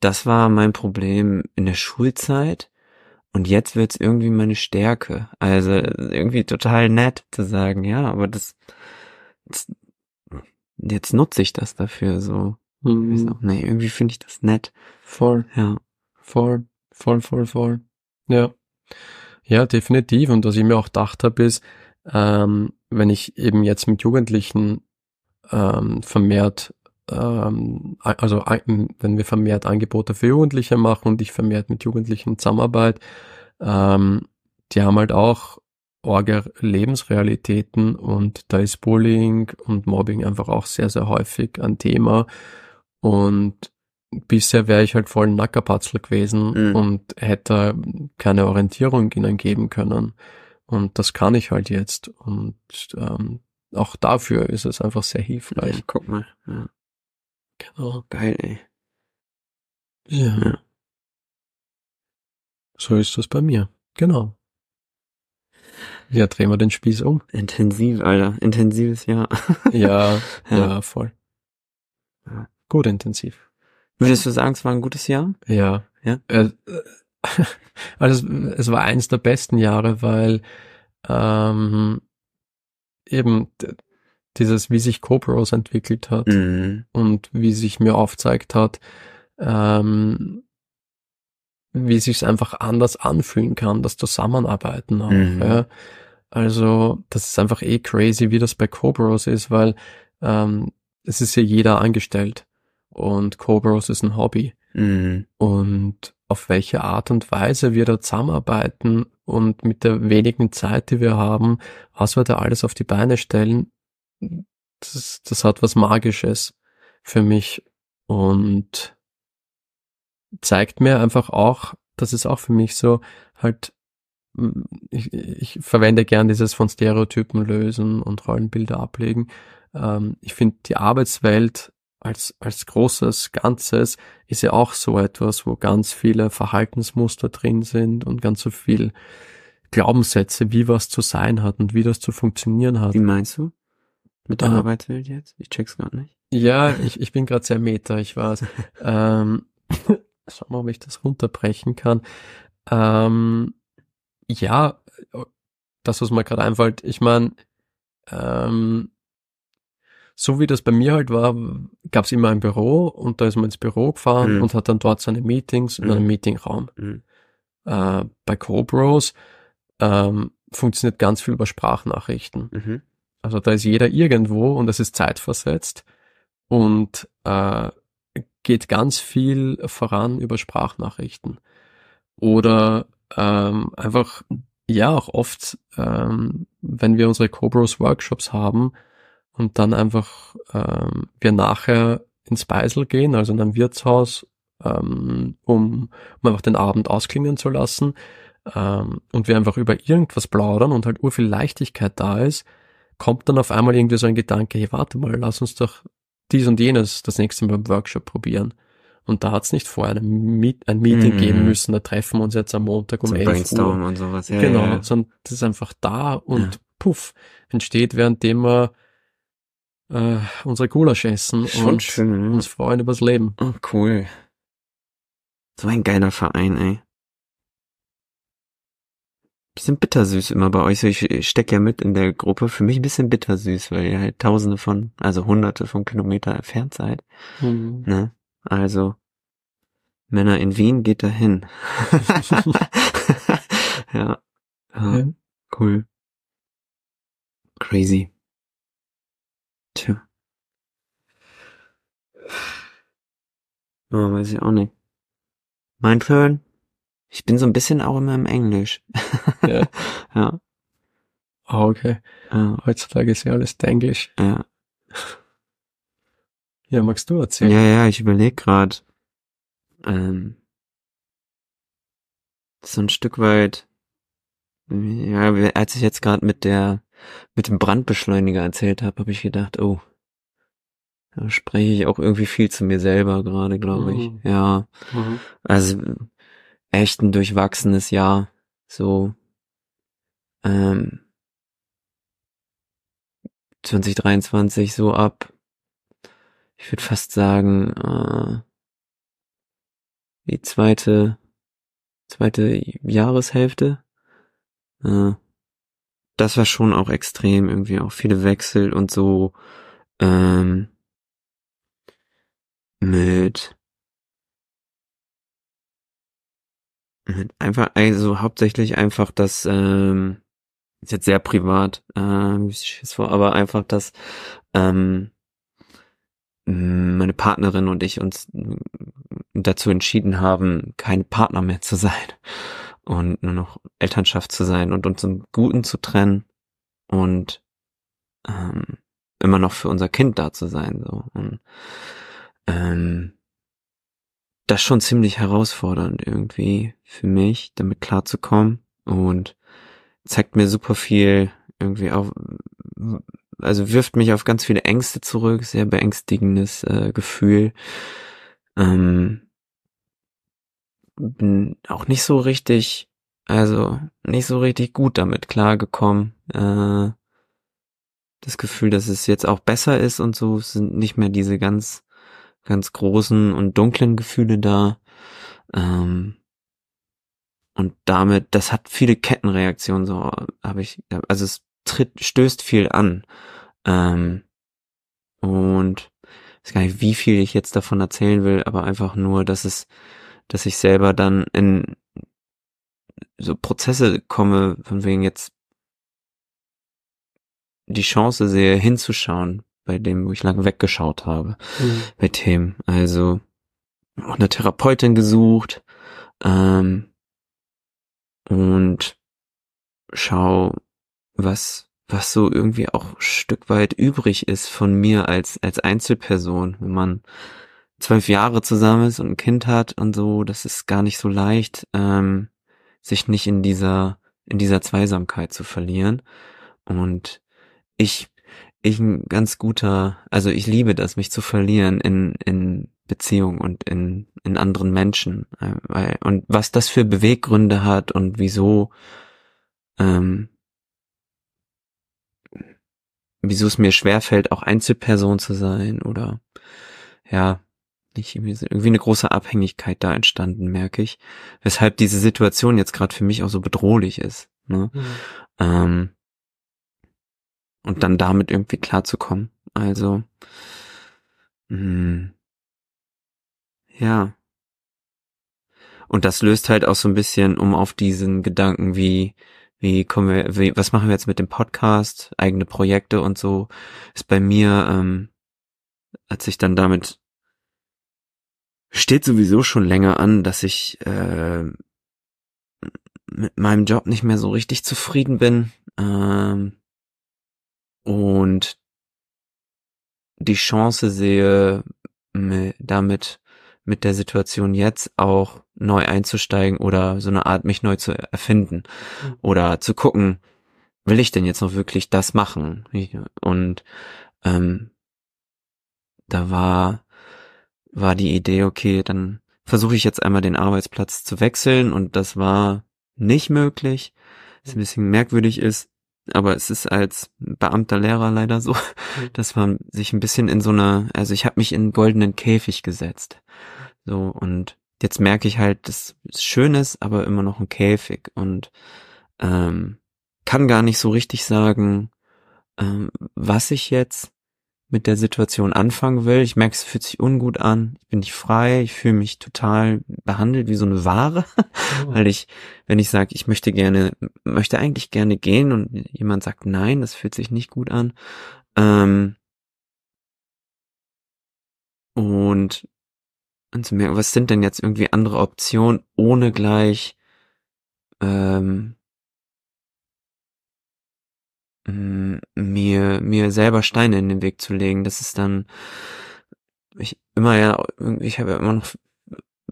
das war mein Problem in der Schulzeit und jetzt wird's irgendwie meine Stärke. Also irgendwie total nett zu sagen, ja, aber das jetzt, jetzt nutze ich das dafür so. Mhm. Nee, irgendwie finde ich das nett. Voll. Ja. voll, voll, voll, voll. Ja. Ja, definitiv. Und was ich mir auch gedacht habe, ist, ähm, wenn ich eben jetzt mit Jugendlichen ähm, vermehrt, ähm, also wenn wir vermehrt Angebote für Jugendliche machen und ich vermehrt mit Jugendlichen zusammenarbeite, ähm, die haben halt auch orge Lebensrealitäten und da ist Bullying und Mobbing einfach auch sehr, sehr häufig ein Thema. Und bisher wäre ich halt voll Nackerpatzel gewesen mhm. und hätte keine Orientierung ihnen geben können. Und das kann ich halt jetzt. Und ähm, auch dafür ist es einfach sehr hilfreich. Ja, guck mal. Ja. Genau. Geil, ey. Ja. ja. So ist das bei mir. Genau. Ja, drehen wir den Spieß um. Intensiv, Alter. Intensives Jahr. ja, ja, ja, voll. Ja. Gut intensiv. Würdest du sagen, es war ein gutes Jahr? Ja. Ja. Äh, also es, es war eins der besten Jahre, weil ähm, eben dieses, wie sich Cobros entwickelt hat mhm. und wie sich mir aufzeigt hat, ähm, wie sich einfach anders anfühlen kann, das Zusammenarbeiten auch. Mhm. Ja. Also das ist einfach eh crazy, wie das bei Cobros ist, weil ähm, es ist ja jeder angestellt und Cobros ist ein Hobby. Mhm. Und auf welche Art und Weise wir da zusammenarbeiten und mit der wenigen Zeit, die wir haben, was wir da alles auf die Beine stellen, das, das hat was Magisches für mich und zeigt mir einfach auch, das ist auch für mich so, halt, ich, ich verwende gern dieses von Stereotypen lösen und Rollenbilder ablegen. Ähm, ich finde, die Arbeitswelt als, als großes Ganzes ist ja auch so etwas, wo ganz viele Verhaltensmuster drin sind und ganz so viel Glaubenssätze, wie was zu sein hat und wie das zu funktionieren hat. Wie meinst du? Mit der äh, Arbeitswelt jetzt? Ich check's gar nicht. Ja, ich, ich bin gerade sehr meta, ich weiß. ähm, schauen wir, ob ich das runterbrechen kann. Ähm, ja, das, was mir gerade einfällt, ich meine, ähm, so wie das bei mir halt war, gab es immer ein Büro und da ist man ins Büro gefahren mhm. und hat dann dort seine Meetings in mhm. einem Meetingraum. Mhm. Äh, bei Cobros ähm, funktioniert ganz viel über Sprachnachrichten. Also da ist jeder irgendwo und es ist zeitversetzt und äh, geht ganz viel voran über Sprachnachrichten. Oder ähm, einfach, ja, auch oft, ähm, wenn wir unsere Cobros Workshops haben, und dann einfach ähm, wir nachher ins Beisel gehen, also in einem Wirtshaus, ähm, um, um einfach den Abend ausklingen zu lassen ähm, und wir einfach über irgendwas plaudern und halt urviel Leichtigkeit da ist, kommt dann auf einmal irgendwie so ein Gedanke, hey, warte mal, lass uns doch dies und jenes das nächste Mal im Workshop probieren. Und da hat's nicht vorher ein, Meet, ein Meeting mhm. geben müssen, da treffen wir uns jetzt am Montag um Zum 11 Uhr. und sowas. Ja, genau, ja, ja. sondern das ist einfach da und ja. puff, entsteht, währenddem wir äh, unsere Gulasch essen Schon und schön, ja. uns freuen übers Leben. Oh, cool. So ein geiler Verein, ey. Bisschen bittersüß immer bei euch. Ich stecke ja mit in der Gruppe. Für mich ein bisschen bittersüß, weil ihr halt tausende von, also hunderte von Kilometer entfernt seid. Mhm. Ne? Also, Männer in Wien geht dahin. ja. ja. Cool. Crazy. Tja. Oh, weiß ich auch nicht. Mein Turn? Ich bin so ein bisschen auch immer im Englisch. Ja. ja. Oh, okay. Ja. Heutzutage ist ja alles Englisch. Ja. Ja, magst du erzählen? Ja, ja, ich überlege gerade. Ähm, so ein Stück weit. Ja, als ich jetzt gerade mit der mit dem Brandbeschleuniger erzählt habe, habe ich gedacht, oh, da spreche ich auch irgendwie viel zu mir selber gerade, glaube ich. Mhm. Ja. Mhm. Also echt ein durchwachsenes Jahr. So ähm, 2023 so ab, ich würde fast sagen, äh, die zweite, zweite Jahreshälfte. Äh, das war schon auch extrem, irgendwie auch viele Wechsel und so ähm, mit einfach, also hauptsächlich einfach das, ähm, ist jetzt sehr privat, äh, es vor, aber einfach das, ähm, meine Partnerin und ich uns dazu entschieden haben, keine Partner mehr zu sein und nur noch Elternschaft zu sein und uns im Guten zu trennen und ähm, immer noch für unser Kind da zu sein. So. Und ähm, das schon ziemlich herausfordernd irgendwie für mich, damit klarzukommen und zeigt mir super viel irgendwie auf, also wirft mich auf ganz viele Ängste zurück, sehr beängstigendes äh, Gefühl. Ähm, bin auch nicht so richtig, also nicht so richtig gut damit klargekommen. Äh, das Gefühl, dass es jetzt auch besser ist und so sind nicht mehr diese ganz, ganz großen und dunklen Gefühle da. Ähm, und damit, das hat viele Kettenreaktionen, so habe ich, also es tritt, stößt viel an. Ähm, und ich weiß gar nicht, wie viel ich jetzt davon erzählen will, aber einfach nur, dass es, dass ich selber dann in so Prozesse komme, von wegen jetzt die Chance sehe, hinzuschauen bei dem, wo ich lange weggeschaut habe, mhm. bei Themen. Also auch eine Therapeutin gesucht ähm, und schau, was was so irgendwie auch Stück weit übrig ist von mir als als Einzelperson, wenn man zwölf Jahre zusammen ist und ein Kind hat und so, das ist gar nicht so leicht, ähm, sich nicht in dieser in dieser Zweisamkeit zu verlieren. Und ich ich ein ganz guter, also ich liebe das, mich zu verlieren in in Beziehung und in in anderen Menschen, äh, weil und was das für Beweggründe hat und wieso ähm, wieso es mir schwerfällt, auch Einzelperson zu sein oder ja, nicht irgendwie eine große Abhängigkeit da entstanden, merke ich. Weshalb diese Situation jetzt gerade für mich auch so bedrohlich ist. Ne? Mhm. Ähm, und dann damit irgendwie klarzukommen. Also, mh, hm, ja. Und das löst halt auch so ein bisschen um auf diesen Gedanken wie, wie kommen wir, wie, was machen wir jetzt mit dem Podcast, eigene Projekte und so, ist bei mir, ähm, als ich dann damit steht sowieso schon länger an, dass ich äh, mit meinem Job nicht mehr so richtig zufrieden bin ähm, und die Chance sehe, damit mit der Situation jetzt auch neu einzusteigen oder so eine Art mich neu zu erfinden mhm. oder zu gucken, will ich denn jetzt noch wirklich das machen? Und ähm, da war war die Idee, okay, dann versuche ich jetzt einmal den Arbeitsplatz zu wechseln und das war nicht möglich, was ein bisschen merkwürdig ist, aber es ist als Beamter Lehrer leider so, mhm. dass man sich ein bisschen in so einer, also ich habe mich in einen goldenen Käfig gesetzt. So, und jetzt merke ich halt, das ist schön ist, aber immer noch ein Käfig und ähm, kann gar nicht so richtig sagen, ähm, was ich jetzt mit der Situation anfangen will. Ich merke, es fühlt sich ungut an. Ich bin nicht frei. Ich fühle mich total behandelt wie so eine Ware, oh. weil ich, wenn ich sage, ich möchte gerne, möchte eigentlich gerne gehen und jemand sagt nein, das fühlt sich nicht gut an. Ähm, und und zu merken, was sind denn jetzt irgendwie andere Optionen, ohne gleich ähm, mir mir selber Steine in den Weg zu legen. Das ist dann ich immer ja ich habe ja immer noch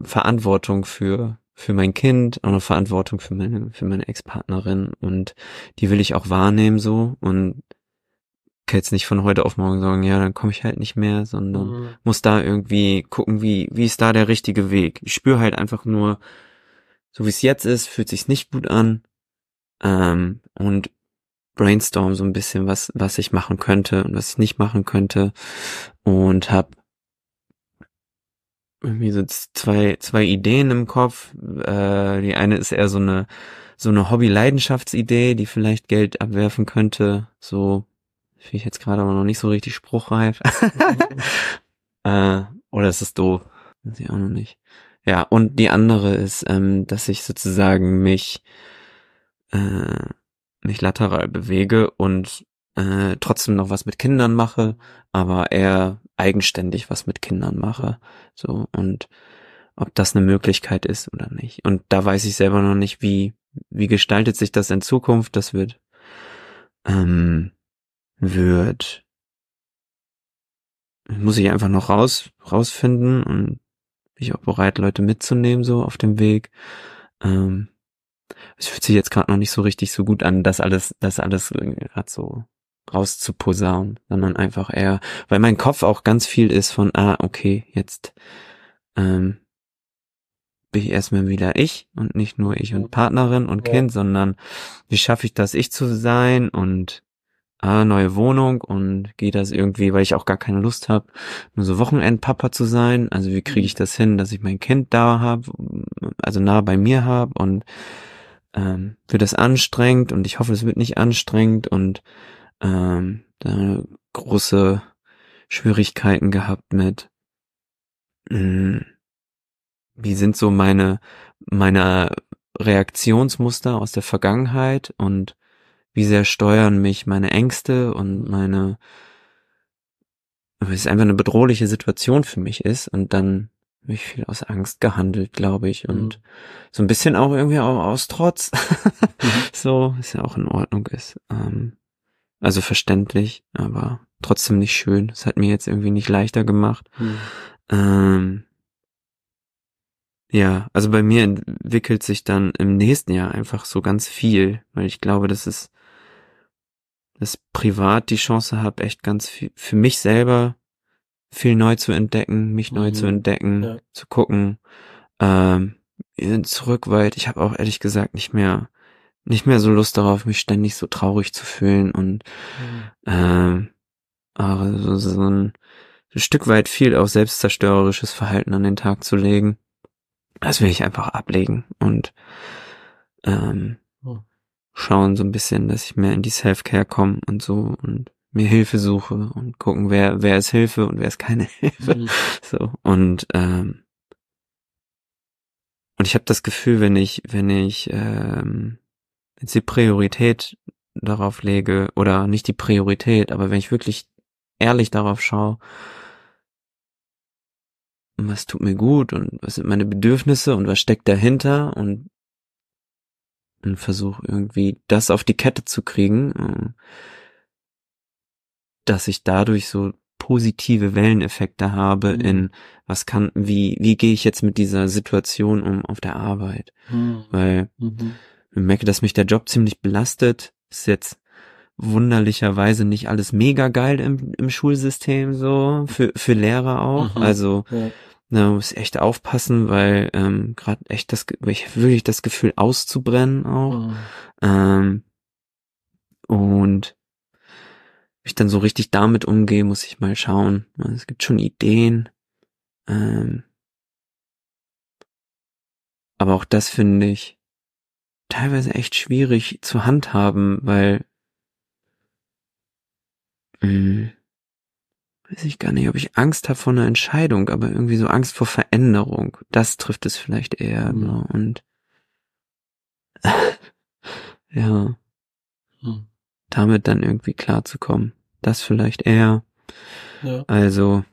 Verantwortung für für mein Kind, auch noch Verantwortung für meine für meine Ex-Partnerin und die will ich auch wahrnehmen so und kann jetzt nicht von heute auf morgen sagen, ja, dann komme ich halt nicht mehr, sondern mhm. muss da irgendwie gucken, wie, wie ist da der richtige Weg. Ich spüre halt einfach nur, so wie es jetzt ist, fühlt sich's nicht gut an. Ähm, und brainstorm so ein bisschen, was, was ich machen könnte und was ich nicht machen könnte. Und hab irgendwie so zwei, zwei Ideen im Kopf. Äh, die eine ist eher so eine, so eine Hobby-Leidenschaftsidee, die vielleicht Geld abwerfen könnte. So Finde ich jetzt gerade aber noch nicht so richtig spruchreif. äh, oder ist es doof? Weiß ich auch noch nicht. ja, und die andere ist, ähm, dass ich sozusagen mich, äh, mich lateral bewege und äh, trotzdem noch was mit Kindern mache, aber eher eigenständig was mit Kindern mache. So, und ob das eine Möglichkeit ist oder nicht. Und da weiß ich selber noch nicht, wie, wie gestaltet sich das in Zukunft. Das wird, ähm, wird, muss ich einfach noch raus, rausfinden und bin ich auch bereit, Leute mitzunehmen, so auf dem Weg. Ähm, es fühlt sich jetzt gerade noch nicht so richtig so gut an, das alles, das alles gerade so rauszuposaunen, sondern einfach eher, weil mein Kopf auch ganz viel ist von, ah, okay, jetzt ähm, bin ich erstmal wieder ich und nicht nur ich und Partnerin und ja. Kind, sondern wie schaffe ich das, ich zu sein und ah, neue Wohnung und geht das irgendwie, weil ich auch gar keine Lust habe, nur so Wochenendpapa zu sein. Also wie kriege ich mhm. das hin, dass ich mein Kind da habe, also nah bei mir habe und ähm, wird das anstrengend und ich hoffe, es wird nicht anstrengend und ähm, da große Schwierigkeiten gehabt mit mh, hm, wie sind so meine meine Reaktionsmuster aus der Vergangenheit und wie sehr steuern mich meine Ängste und meine, weil es einfach eine bedrohliche Situation für mich ist und dann habe ich viel aus Angst gehandelt, glaube ich, und mhm. so ein bisschen auch irgendwie auch aus Trotz, mhm. so, ist ja auch in Ordnung ist. Ähm, also verständlich, aber trotzdem nicht schön. Es hat mir jetzt irgendwie nicht leichter gemacht. Mhm. Ähm, ja, also bei mir entwickelt sich dann im nächsten Jahr einfach so ganz viel, weil ich glaube, dass es dass privat die Chance habe, echt ganz viel für mich selber viel neu zu entdecken, mich neu mhm. zu entdecken, ja. zu gucken, ähm, zurück weit. Ich habe auch ehrlich gesagt nicht mehr nicht mehr so Lust darauf, mich ständig so traurig zu fühlen und mhm. ähm, also so ein, Stück weit viel auch selbstzerstörerisches Verhalten an den Tag zu legen. Das will ich einfach ablegen und ähm, schauen so ein bisschen, dass ich mehr in die Self-Care komme und so und mir Hilfe suche und gucken, wer, wer ist Hilfe und wer ist keine Hilfe. Mhm. So. Und, ähm, und ich habe das Gefühl, wenn ich, wenn ich ähm, jetzt die Priorität darauf lege, oder nicht die Priorität, aber wenn ich wirklich ehrlich darauf schaue, was tut mir gut und was sind meine Bedürfnisse und was steckt dahinter und und versuche irgendwie das auf die Kette zu kriegen, äh, dass ich dadurch so positive Welleneffekte habe mhm. in was kann, wie, wie gehe ich jetzt mit dieser Situation um auf der Arbeit? Mhm. Weil mhm. ich merke, dass mich der Job ziemlich belastet. Ist jetzt wunderlicherweise nicht alles mega geil im, im Schulsystem so, für, für Lehrer auch. Mhm. Also ja na, muss echt aufpassen, weil ähm, gerade echt das, ich wirklich das Gefühl auszubrennen auch. Mhm. Ähm, und ich dann so richtig damit umgehe, muss ich mal schauen. Es gibt schon Ideen. Ähm, aber auch das finde ich teilweise echt schwierig zu handhaben, weil mh, mm, weiß ich gar nicht, ob ich Angst habe vor einer Entscheidung, aber irgendwie so Angst vor Veränderung. Das trifft es vielleicht eher. Mhm. Ne? Und ja, mhm. Damit dann irgendwie klarzukommen. Das vielleicht eher. Ja. Also,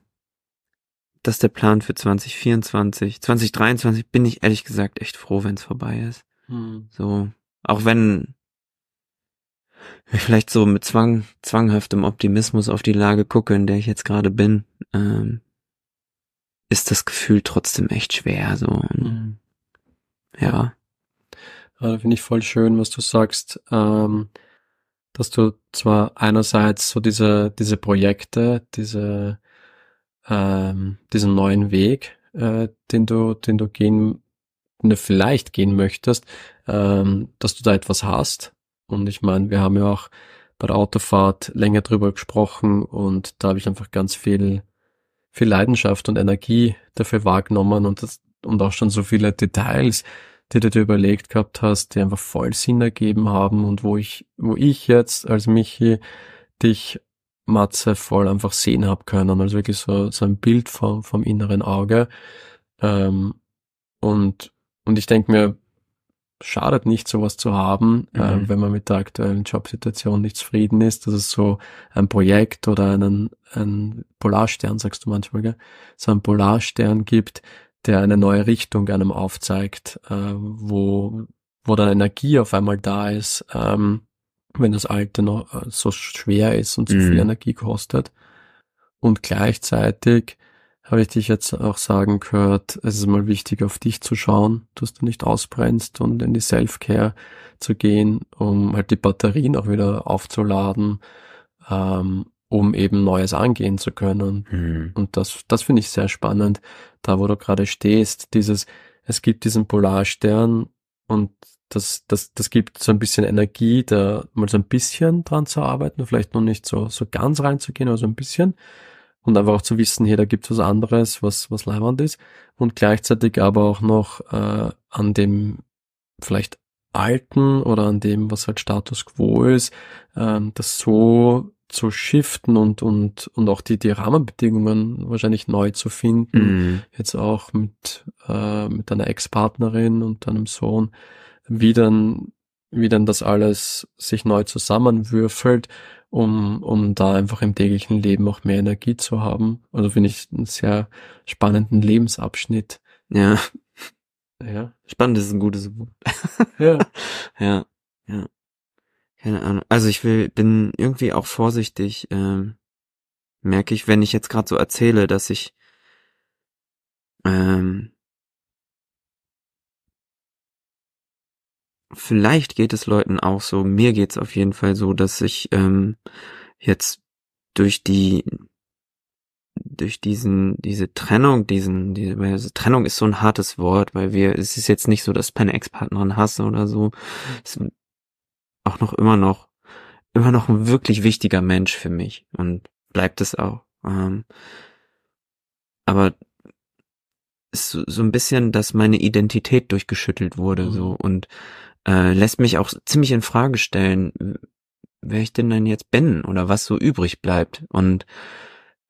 das ist der Plan für 2024. 2023 bin ich ehrlich gesagt echt froh, wenn es vorbei ist. Mhm. So, auch wenn vielleicht so mit Zwang, zwanghaftem Optimismus auf die Lage gucke, in der ich jetzt gerade bin, ähm, ist das Gefühl trotzdem echt schwer, so. Mhm. Ja. Ja, finde ich voll schön, was du sagst, ähm, dass du zwar einerseits so diese, diese Projekte, diese, ähm, diesen neuen Weg, äh, den du, den du gehen, du vielleicht gehen möchtest, ähm, dass du da etwas hast, und ich meine, wir haben ja auch bei der Autofahrt länger drüber gesprochen und da habe ich einfach ganz viel, viel Leidenschaft und Energie dafür wahrgenommen und, das, und auch schon so viele Details, die du dir überlegt gehabt hast, die einfach voll Sinn ergeben haben und wo ich, wo ich jetzt als Michi dich Matze voll einfach sehen hab können, also wirklich so, so ein Bild vom, vom inneren Auge. Ähm, und, und ich denke mir, schadet nicht, sowas zu haben, äh, mhm. äh, wenn man mit der aktuellen Jobsituation nicht zufrieden ist, dass es so ein Projekt oder einen, einen Polarstern, sagst du manchmal, gell? so einen Polarstern gibt, der eine neue Richtung einem aufzeigt, äh, wo, wo dann Energie auf einmal da ist, ähm, wenn das Alte noch äh, so schwer ist und so mhm. viel Energie kostet. Und gleichzeitig habe ich dich jetzt auch sagen gehört, es ist mal wichtig, auf dich zu schauen, dass du nicht ausbrennst und in die Self-Care zu gehen, um halt die Batterien auch wieder aufzuladen, ähm, um eben Neues angehen zu können. Mhm. Und das, das finde ich sehr spannend, da wo du gerade stehst, dieses, es gibt diesen Polarstern und das, das, das gibt so ein bisschen Energie, da mal so ein bisschen dran zu arbeiten, vielleicht noch nicht so, so ganz reinzugehen, aber so ein bisschen und einfach auch zu wissen, hier, da gibt es was anderes, was, was leibend ist und gleichzeitig aber auch noch äh, an dem vielleicht Alten oder an dem, was halt Status Quo ist, ähm, das so zu shiften und, und, und auch die, die Rahmenbedingungen wahrscheinlich neu zu finden. Mhm. Jetzt auch mit, äh, mit deiner Ex-Partnerin und deinem Sohn, wie dann, wie dann das alles sich neu zusammenwürfelt um, um da einfach im täglichen Leben auch mehr Energie zu haben. Also finde ich einen sehr spannenden Lebensabschnitt. Ja. Ja. Spannend ist ein gutes Wort. ja. Ja. Ja. Keine Ahnung. Also ich will, bin irgendwie auch vorsichtig, ähm, merke ich, wenn ich jetzt gerade so erzähle, dass ich ähm, vielleicht geht es Leuten auch so, mir geht's auf jeden Fall so, dass ich ähm, jetzt durch die durch diesen diese Trennung, diesen diese Trennung ist so ein hartes Wort, weil wir es ist jetzt nicht so, dass meine Ex-Partnerin hasse oder so. ist auch noch immer noch immer noch ein wirklich wichtiger Mensch für mich und bleibt es auch. Ähm, aber ist so, so ein bisschen, dass meine Identität durchgeschüttelt wurde mhm. so und äh, lässt mich auch ziemlich in Frage stellen, wer ich denn dann jetzt bin oder was so übrig bleibt. Und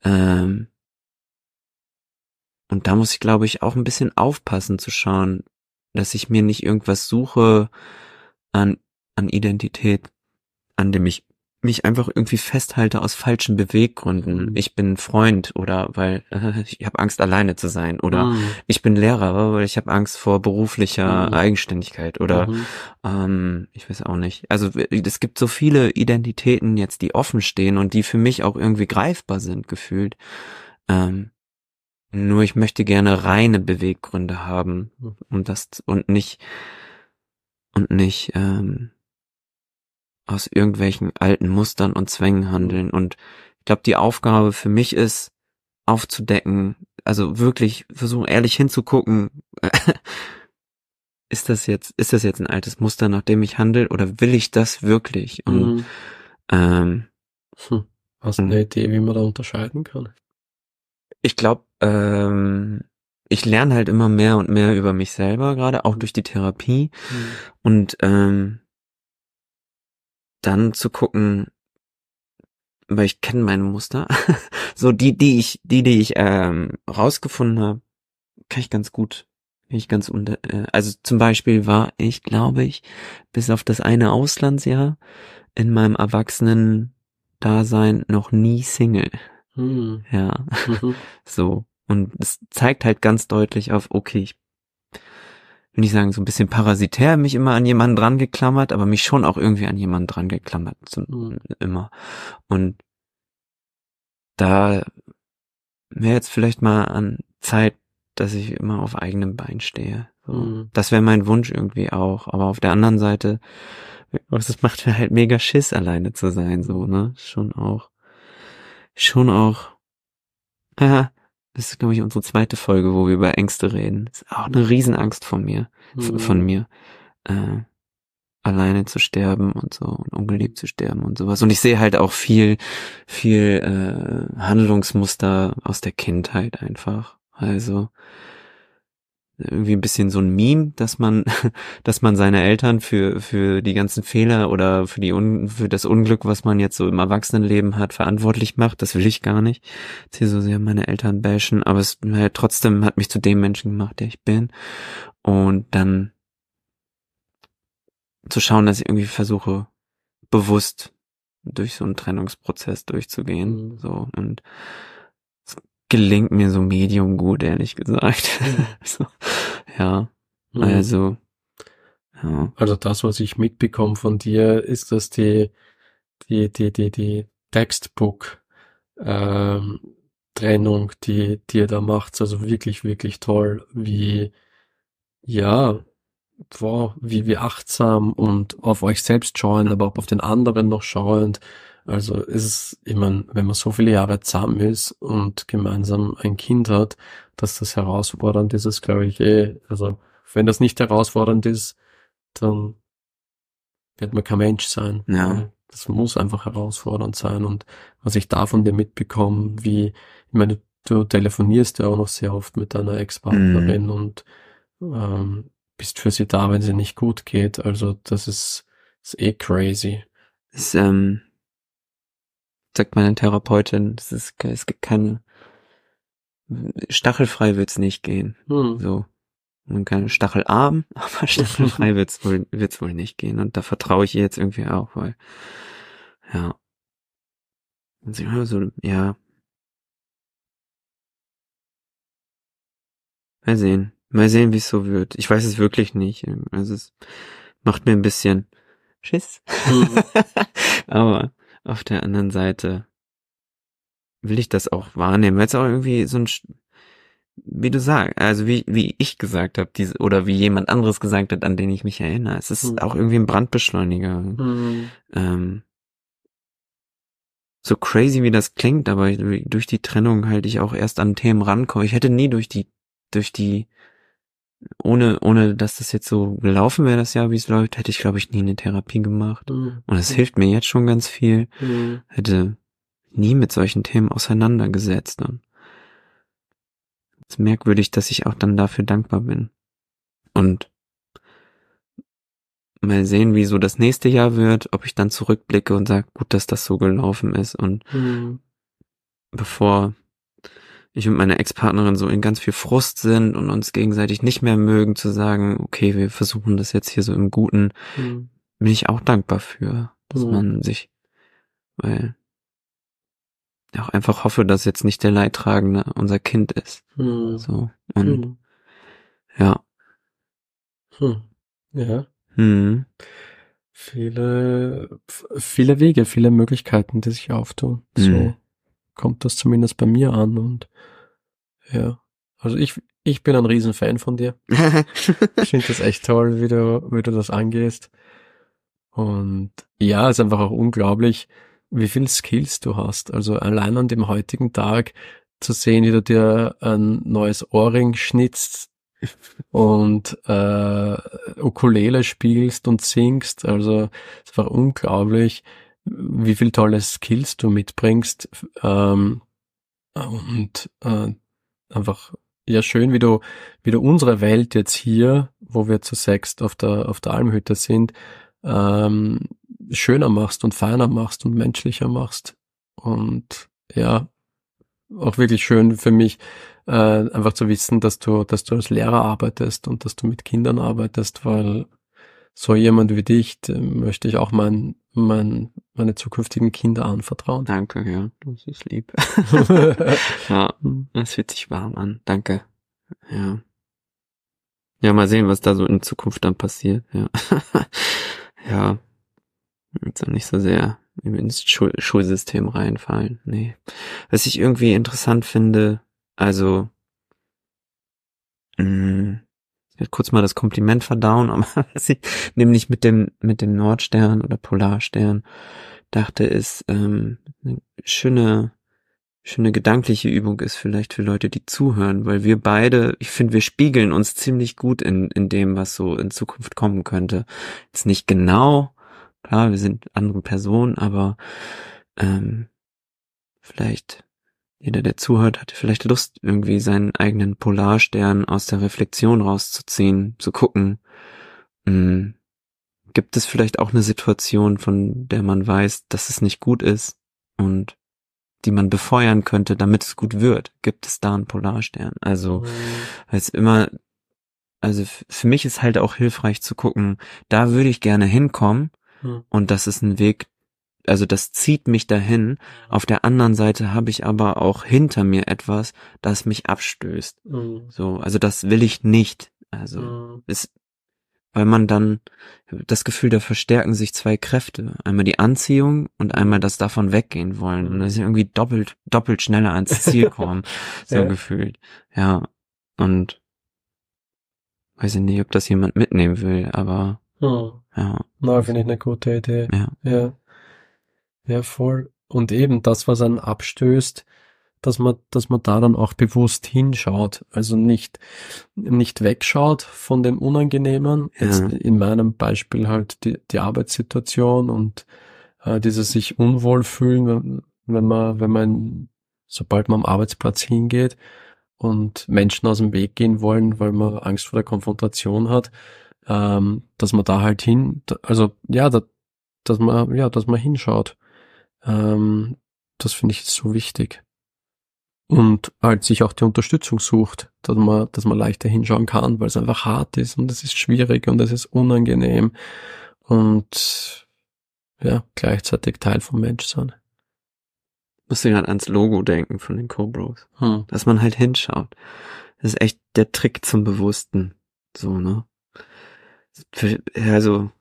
ähm, und da muss ich, glaube ich, auch ein bisschen aufpassen zu schauen, dass ich mir nicht irgendwas suche an, an Identität, an dem ich mich einfach irgendwie festhalte aus falschen Beweggründen. Mhm. Ich bin Freund oder weil äh, ich habe Angst alleine zu sein oder mhm. ich bin Lehrer, weil ich habe Angst vor beruflicher mhm. Eigenständigkeit oder mhm. ähm, ich weiß auch nicht. Also es gibt so viele Identitäten jetzt, die offen stehen und die für mich auch irgendwie greifbar sind gefühlt. Ähm, nur ich möchte gerne reine Beweggründe haben mhm. und das und nicht und nicht ähm, aus irgendwelchen alten Mustern und Zwängen handeln. Und ich glaube, die Aufgabe für mich ist, aufzudecken, also wirklich versuchen, ehrlich hinzugucken, ist das jetzt, ist das jetzt ein altes Muster, nach dem ich handle, oder will ich das wirklich? Und mhm. ähm, hm. Hast du eine Idee, wie man da unterscheiden kann? Ich glaube, ähm, ich lerne halt immer mehr und mehr über mich selber, gerade auch durch die Therapie. Mhm. Und ähm, dann zu gucken, weil ich kenne meine Muster, so die, die ich, die, die ich ähm, rausgefunden habe, kann ich ganz gut, kann ich ganz unter, äh, also zum Beispiel war ich, glaube ich, bis auf das eine Auslandsjahr in meinem erwachsenen Dasein noch nie Single. Hm. Ja, mhm. so. Und es zeigt halt ganz deutlich auf, okay, ich will nicht sagen, so ein bisschen parasitär mich immer an jemanden dran geklammert, aber mich schon auch irgendwie an jemanden dran geklammert, so, mhm. immer. Und da wäre jetzt vielleicht mal an Zeit, dass ich immer auf eigenem Bein stehe. So. Mhm. Das wäre mein Wunsch irgendwie auch. Aber auf der anderen Seite, es macht mir halt mega Schiss, alleine zu sein, so, ne? Schon auch, schon auch, ja, das ist, glaube ich, unsere zweite Folge, wo wir über Ängste reden. Das ist auch eine Riesenangst von mir, mhm. von mir. Äh, alleine zu sterben und so und ungeliebt zu sterben und sowas. Und ich sehe halt auch viel, viel äh, Handlungsmuster aus der Kindheit einfach. Also irgendwie ein bisschen so ein Meme, dass man, dass man seine Eltern für, für die ganzen Fehler oder für die, Un für das Unglück, was man jetzt so im Erwachsenenleben hat, verantwortlich macht. Das will ich gar nicht. Hier so sehr meine Eltern bashen, aber es halt trotzdem hat mich zu dem Menschen gemacht, der ich bin. Und dann zu schauen, dass ich irgendwie versuche, bewusst durch so einen Trennungsprozess durchzugehen, mhm. so, und gelingt mir so medium gut, ehrlich gesagt. Mhm. so, ja, mhm. also, ja. Also das, was ich mitbekomme von dir, ist, dass die, die, die, die, die Textbook, ähm, Trennung, die, die ihr da macht, also wirklich, wirklich toll, wie, ja, wow, wie, wie achtsam und auf euch selbst schauend, aber auch auf den anderen noch schauend, also ist es, ich meine, wenn man so viele Jahre zusammen ist und gemeinsam ein Kind hat, dass das herausfordernd ist, ist glaube ich eh, also wenn das nicht herausfordernd ist, dann wird man kein Mensch sein. Ja. Das muss einfach herausfordernd sein. Und was ich da von dir mitbekomme, wie, ich meine, du telefonierst ja auch noch sehr oft mit deiner Ex-Partnerin mm. und ähm, bist für sie da, wenn sie nicht gut geht. Also das ist, ist eh crazy. Das, ähm, sagt meine Therapeutin, es ist, es gibt keine, stachelfrei wird's nicht gehen. Hm. So. Man kann stachelarm, aber stachelfrei wird's wohl, wird's wohl nicht gehen. Und da vertraue ich ihr jetzt irgendwie auch, weil, ja. Und sie immer so, ja. Mal sehen. Mal sehen, wie es so wird. Ich weiß es wirklich nicht. Also es macht mir ein bisschen Schiss. Mhm. aber auf der anderen Seite will ich das auch wahrnehmen, weil es auch irgendwie so ein, wie du sagst, also wie, wie ich gesagt habe, diese, oder wie jemand anderes gesagt hat, an den ich mich erinnere. Es ist mhm. auch irgendwie ein Brandbeschleuniger. Mhm. Ähm, so crazy wie das klingt, aber durch die Trennung halt ich auch erst an Themen rankomme. Ich hätte nie durch die, durch die ohne, ohne dass das jetzt so gelaufen wäre, das Jahr, wie es läuft, hätte ich, glaube ich, nie eine Therapie gemacht. Mhm. Und es hilft mir jetzt schon ganz viel. Mhm. Hätte nie mit solchen Themen auseinandergesetzt. Und es ist merkwürdig, dass ich auch dann dafür dankbar bin. Und mal sehen, wie so das nächste Jahr wird, ob ich dann zurückblicke und sage, gut, dass das so gelaufen ist. Und mhm. bevor ich und meine Ex-Partnerin so in ganz viel Frust sind und uns gegenseitig nicht mehr mögen, zu sagen, okay, wir versuchen das jetzt hier so im Guten, mhm. bin ich auch dankbar für, dass mhm. man sich, weil ich auch einfach hoffe, dass jetzt nicht der Leidtragende unser Kind ist. Mhm. So. Und mhm. ja. Hm. Ja. Hm. Viele, viele Wege, viele Möglichkeiten, die sich auftun. So. Kommt das zumindest bei mir an und ja, also ich, ich bin ein Riesenfan von dir. ich finde das echt toll, wie du, wie du das angehst. Und ja, es ist einfach auch unglaublich, wie viel Skills du hast. Also allein an dem heutigen Tag zu sehen, wie du dir ein neues Ohrring schnitzt und äh, Ukulele spielst und singst. Also es war unglaublich, wie viel tolle Skills du mitbringst ähm, und äh, einfach ja schön, wie du wie du unsere Welt jetzt hier, wo wir zu sechst auf der auf der Almhütte sind, ähm, schöner machst und feiner machst und menschlicher machst. Und ja auch wirklich schön für mich äh, einfach zu wissen, dass du dass du als Lehrer arbeitest und dass du mit Kindern arbeitest, weil so jemand wie dich möchte ich auch mein, mein, meine zukünftigen Kinder anvertrauen. Danke, ja, das ist lieb. ja, das fühlt sich warm an. Danke. Ja. Ja, mal sehen, was da so in Zukunft dann passiert. Ja. ja. Jetzt auch nicht so sehr ins Schul Schulsystem reinfallen. Nee. Was ich irgendwie interessant finde, also mh, mm, werde kurz mal das Kompliment verdauen, aber was ich nämlich mit dem, mit dem Nordstern oder Polarstern dachte, ist ähm, eine schöne, schöne gedankliche Übung ist vielleicht für Leute, die zuhören, weil wir beide, ich finde, wir spiegeln uns ziemlich gut in, in dem, was so in Zukunft kommen könnte. Jetzt nicht genau, klar, wir sind andere Personen, aber ähm, vielleicht jeder, der zuhört, hat vielleicht Lust, irgendwie seinen eigenen Polarstern aus der Reflexion rauszuziehen, zu gucken. Hm, gibt es vielleicht auch eine Situation, von der man weiß, dass es nicht gut ist und die man befeuern könnte, damit es gut wird? Gibt es da einen Polarstern? Also, mhm. als immer, also für mich ist halt auch hilfreich zu gucken, da würde ich gerne hinkommen mhm. und das ist ein Weg, also das zieht mich dahin. Auf der anderen Seite habe ich aber auch hinter mir etwas, das mich abstößt. Mhm. So, also das will ich nicht. Also mhm. es, weil man dann das Gefühl, da verstärken sich zwei Kräfte. Einmal die Anziehung und einmal das davon weggehen wollen. Und das ist irgendwie doppelt, doppelt schneller ans Ziel kommen. so ja. gefühlt. Ja. Und weiß ich nicht, ob das jemand mitnehmen will, aber hm. ja. Na, finde ich eine gute Idee. Ja. ja. Ja, voll. Und eben das, was einen abstößt, dass man, dass man da dann auch bewusst hinschaut. Also nicht, nicht wegschaut von dem Unangenehmen. Ja. Jetzt in meinem Beispiel halt die, die Arbeitssituation und äh, dieses sich unwohl fühlen, wenn man, wenn man, sobald man am Arbeitsplatz hingeht und Menschen aus dem Weg gehen wollen, weil man Angst vor der Konfrontation hat, ähm, dass man da halt hin, also ja, da, dass man, ja, dass man hinschaut. Ähm, das finde ich so wichtig. Und halt sich auch die Unterstützung sucht, dass man, dass man leichter hinschauen kann, weil es einfach hart ist und es ist schwierig und es ist unangenehm und ja, gleichzeitig Teil vom Menschsein. Muss ich gerade ans Logo denken von den Cobros. Hm. Dass man halt hinschaut. Das ist echt der Trick zum Bewussten. So, ne? Also,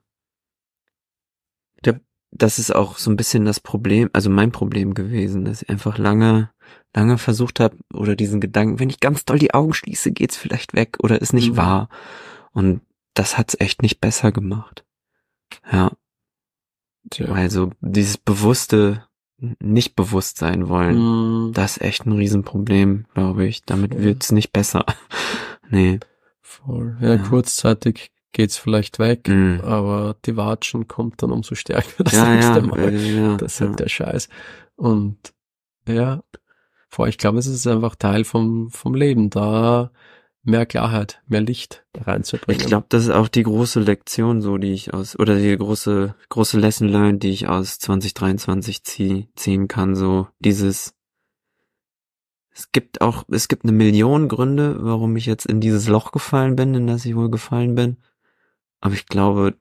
das ist auch so ein bisschen das Problem, also mein Problem gewesen, dass ich einfach lange, lange versucht habe, oder diesen Gedanken, wenn ich ganz doll die Augen schließe, geht's vielleicht weg oder ist nicht mhm. wahr. Und das hat's echt nicht besser gemacht. Ja. Tja. Also dieses bewusste nicht bewusst sein wollen, mm. das ist echt ein Riesenproblem, glaube ich. Damit ja. wird's nicht besser. nee. Voll. Ja, ja, kurzzeitig geht's vielleicht weg, mm. aber die Watschen kommt dann umso stärker das ja, nächste Mal. Ja, das ist halt der Scheiß. Und ja, vor, ich glaube, es ist einfach Teil vom, vom Leben, da mehr Klarheit, mehr Licht reinzubringen. Ich glaube, das ist auch die große Lektion, so die ich aus, oder die große, große Lesson learned, die ich aus 2023 zieh, ziehen kann, so dieses, es gibt auch, es gibt eine Million Gründe, warum ich jetzt in dieses Loch gefallen bin, in das ich wohl gefallen bin. Aber ich glaube,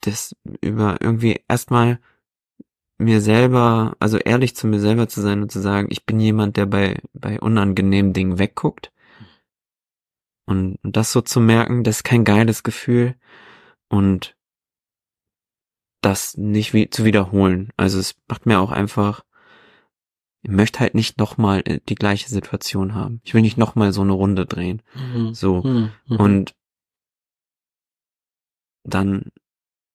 das über irgendwie erstmal mir selber, also ehrlich zu mir selber zu sein und zu sagen, ich bin jemand, der bei, bei unangenehmen Dingen wegguckt. Und, und das so zu merken, das ist kein geiles Gefühl. Und das nicht wie, zu wiederholen. Also es macht mir auch einfach, ich möchte halt nicht nochmal äh, die gleiche Situation haben. Ich will nicht nochmal so eine Runde drehen. Mhm. So. Mhm. mhm. Und dann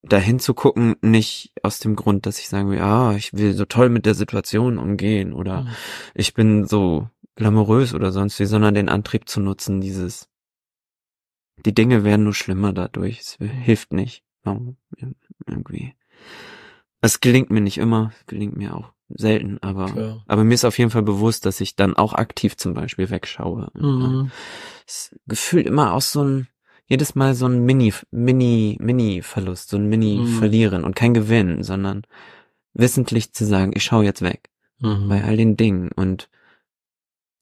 dahin zu gucken, nicht aus dem Grund, dass ich sage, ja, ich will so toll mit der Situation umgehen oder mhm. ich bin so glamourös oder sonst wie, sondern den Antrieb zu nutzen, dieses, die Dinge werden nur schlimmer dadurch, es hilft nicht. Irgendwie. Es gelingt mir nicht immer, es gelingt mir auch selten, aber, Klar. aber mir ist auf jeden Fall bewusst, dass ich dann auch aktiv zum Beispiel wegschaue. Mhm. Das gefühlt immer aus so einem, jedes Mal so ein Mini, Mini, Mini-Verlust, so ein Mini-Verlieren mhm. und kein Gewinn, sondern wissentlich zu sagen, ich schaue jetzt weg mhm. bei all den Dingen und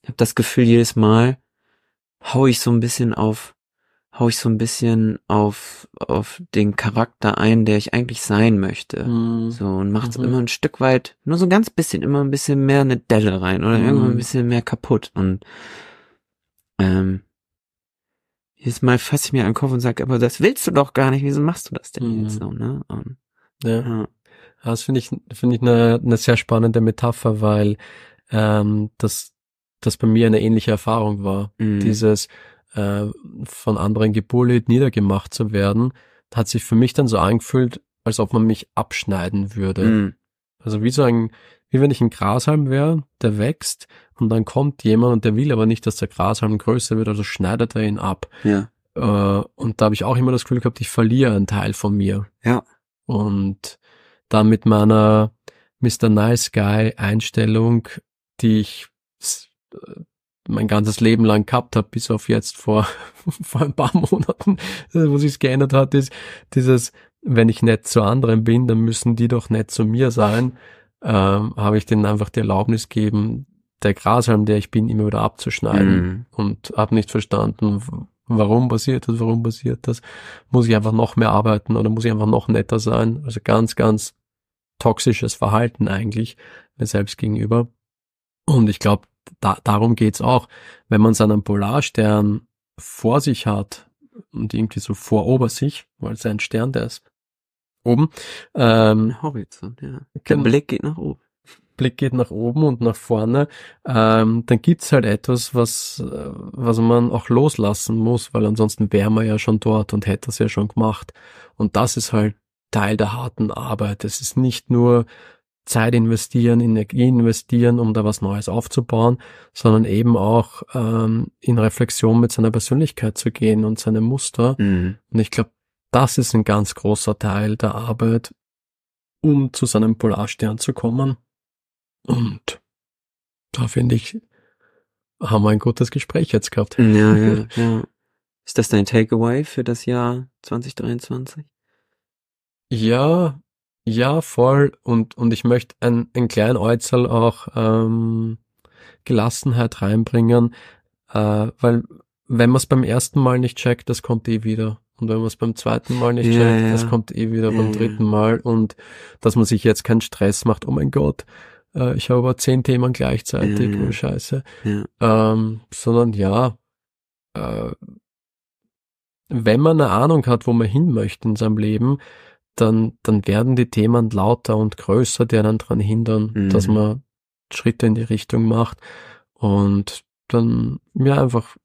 ich habe das Gefühl, jedes Mal hau ich so ein bisschen auf, hau ich so ein bisschen auf, auf den Charakter ein, der ich eigentlich sein möchte. Mhm. So, und macht's mhm. immer ein Stück weit, nur so ein ganz bisschen, immer ein bisschen mehr eine Delle rein oder irgendwann ein mhm. bisschen mehr kaputt und ähm, jedes Mal fasse ich mir an den Kopf und sage, aber das willst du doch gar nicht, wieso machst du das denn mhm. jetzt so, ne? Und, ja. ja. Das finde ich, finde ich eine, eine sehr spannende Metapher, weil ähm, das, das bei mir eine ähnliche Erfahrung war. Mhm. Dieses äh, von anderen gebullied, niedergemacht zu werden, hat sich für mich dann so angefühlt, als ob man mich abschneiden würde. Mhm. Also wie so ein, wie wenn ich ein Grashalm wäre, der wächst und dann kommt jemand und der will aber nicht, dass der Grashalm größer wird, also schneidet er ihn ab. Ja. Äh, und da habe ich auch immer das Gefühl gehabt, ich verliere einen Teil von mir. Ja. Und da mit meiner, Mr. Nice Guy Einstellung, die ich äh, mein ganzes Leben lang gehabt habe, bis auf jetzt vor, vor ein paar Monaten, wo sich's geändert hat, ist dieses, wenn ich nett zu anderen bin, dann müssen die doch nett zu mir sein, ähm, habe ich denen einfach die Erlaubnis gegeben, der Grashalm, der ich bin, immer wieder abzuschneiden mm. und habe nicht verstanden, warum passiert das, warum passiert das, muss ich einfach noch mehr arbeiten oder muss ich einfach noch netter sein, also ganz, ganz toxisches Verhalten eigentlich mir selbst gegenüber. Und ich glaube, da, darum geht's auch. Wenn man seinen Polarstern vor sich hat und irgendwie so vor ober sich, weil es ein Stern, der ist oben. Ähm, Horizont, ja. Der Blick geht nach oben. Blick geht nach oben und nach vorne, ähm, dann gibt's halt etwas, was, was man auch loslassen muss, weil ansonsten wäre man ja schon dort und hätte es ja schon gemacht. Und das ist halt Teil der harten Arbeit. Es ist nicht nur Zeit investieren, Energie investieren, um da was Neues aufzubauen, sondern eben auch ähm, in Reflexion mit seiner Persönlichkeit zu gehen und seine Muster. Mhm. Und ich glaube, das ist ein ganz großer Teil der Arbeit, um zu seinem Polarstern zu kommen. Und da finde ich, haben wir ein gutes Gespräch jetzt gehabt. Ja, ja, ja. Ist das dein Takeaway für das Jahr 2023? Ja, ja, voll. Und, und ich möchte ein, ein kleinen Äußerl auch ähm, Gelassenheit reinbringen, äh, weil wenn man es beim ersten Mal nicht checkt, das kommt eh wieder. Und wenn man es beim zweiten Mal nicht ja, checkt, ja. das kommt eh wieder ja, beim dritten Mal. Und dass man sich jetzt keinen Stress macht, oh mein Gott, äh, ich habe aber zehn Themen gleichzeitig, oh scheiße. Ähm, sondern ja, äh, wenn man eine Ahnung hat, wo man hin möchte in seinem Leben, dann, dann werden die Themen lauter und größer, die einen daran hindern, mhm. dass man Schritte in die Richtung macht und dann ja einfach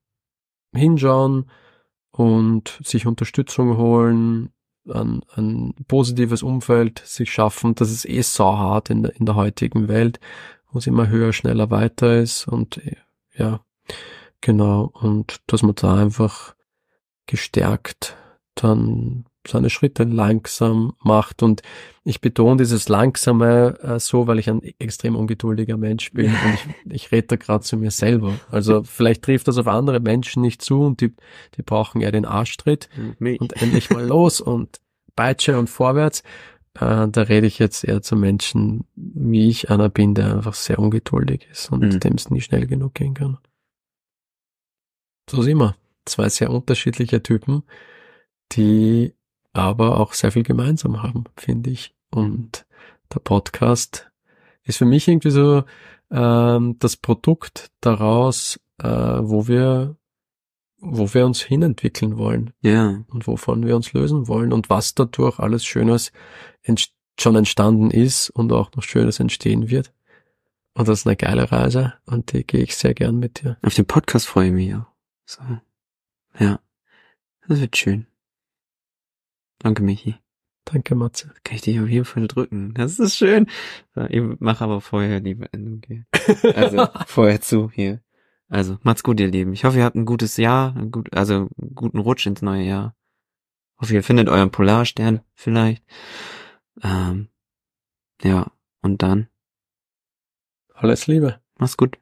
hinschauen und sich Unterstützung holen, ein, ein positives Umfeld sich schaffen. Das ist eh sauhart in der, in der heutigen Welt, wo es immer höher, schneller, weiter ist und ja, genau. Und dass man da einfach gestärkt dann seine Schritte langsam macht. Und ich betone dieses Langsame äh, so, weil ich ein extrem ungeduldiger Mensch bin und ich, ich rede da gerade zu mir selber. Also vielleicht trifft das auf andere Menschen nicht zu und die, die brauchen eher den Arschtritt Mich. und endlich mal los und Peitsche und vorwärts. Äh, da rede ich jetzt eher zu Menschen, wie ich einer bin, der einfach sehr ungeduldig ist und mhm. dem es nie schnell genug gehen kann. So sind wir. Zwei sehr unterschiedliche Typen, die aber auch sehr viel gemeinsam haben, finde ich. Und der Podcast ist für mich irgendwie so ähm, das Produkt daraus, äh, wo wir wo wir uns hinentwickeln wollen. Ja. Und wovon wir uns lösen wollen und was dadurch alles Schönes ent schon entstanden ist und auch noch Schönes entstehen wird. Und das ist eine geile Reise und die gehe ich sehr gern mit dir. Auf den Podcast freue ich mich auch. So. Ja. Das wird schön. Danke, Michi. Danke, Matze. Kann ich dich auf jeden Fall drücken. Das ist schön. Ich mache aber vorher die Beendung hier. Also vorher zu hier. Also macht's gut, ihr Lieben. Ich hoffe, ihr habt ein gutes Jahr, ein gut, also einen guten Rutsch ins neue Jahr. Ich hoffe, ihr findet euren Polarstern vielleicht. Ähm, ja, und dann. Alles Liebe. Mach's gut.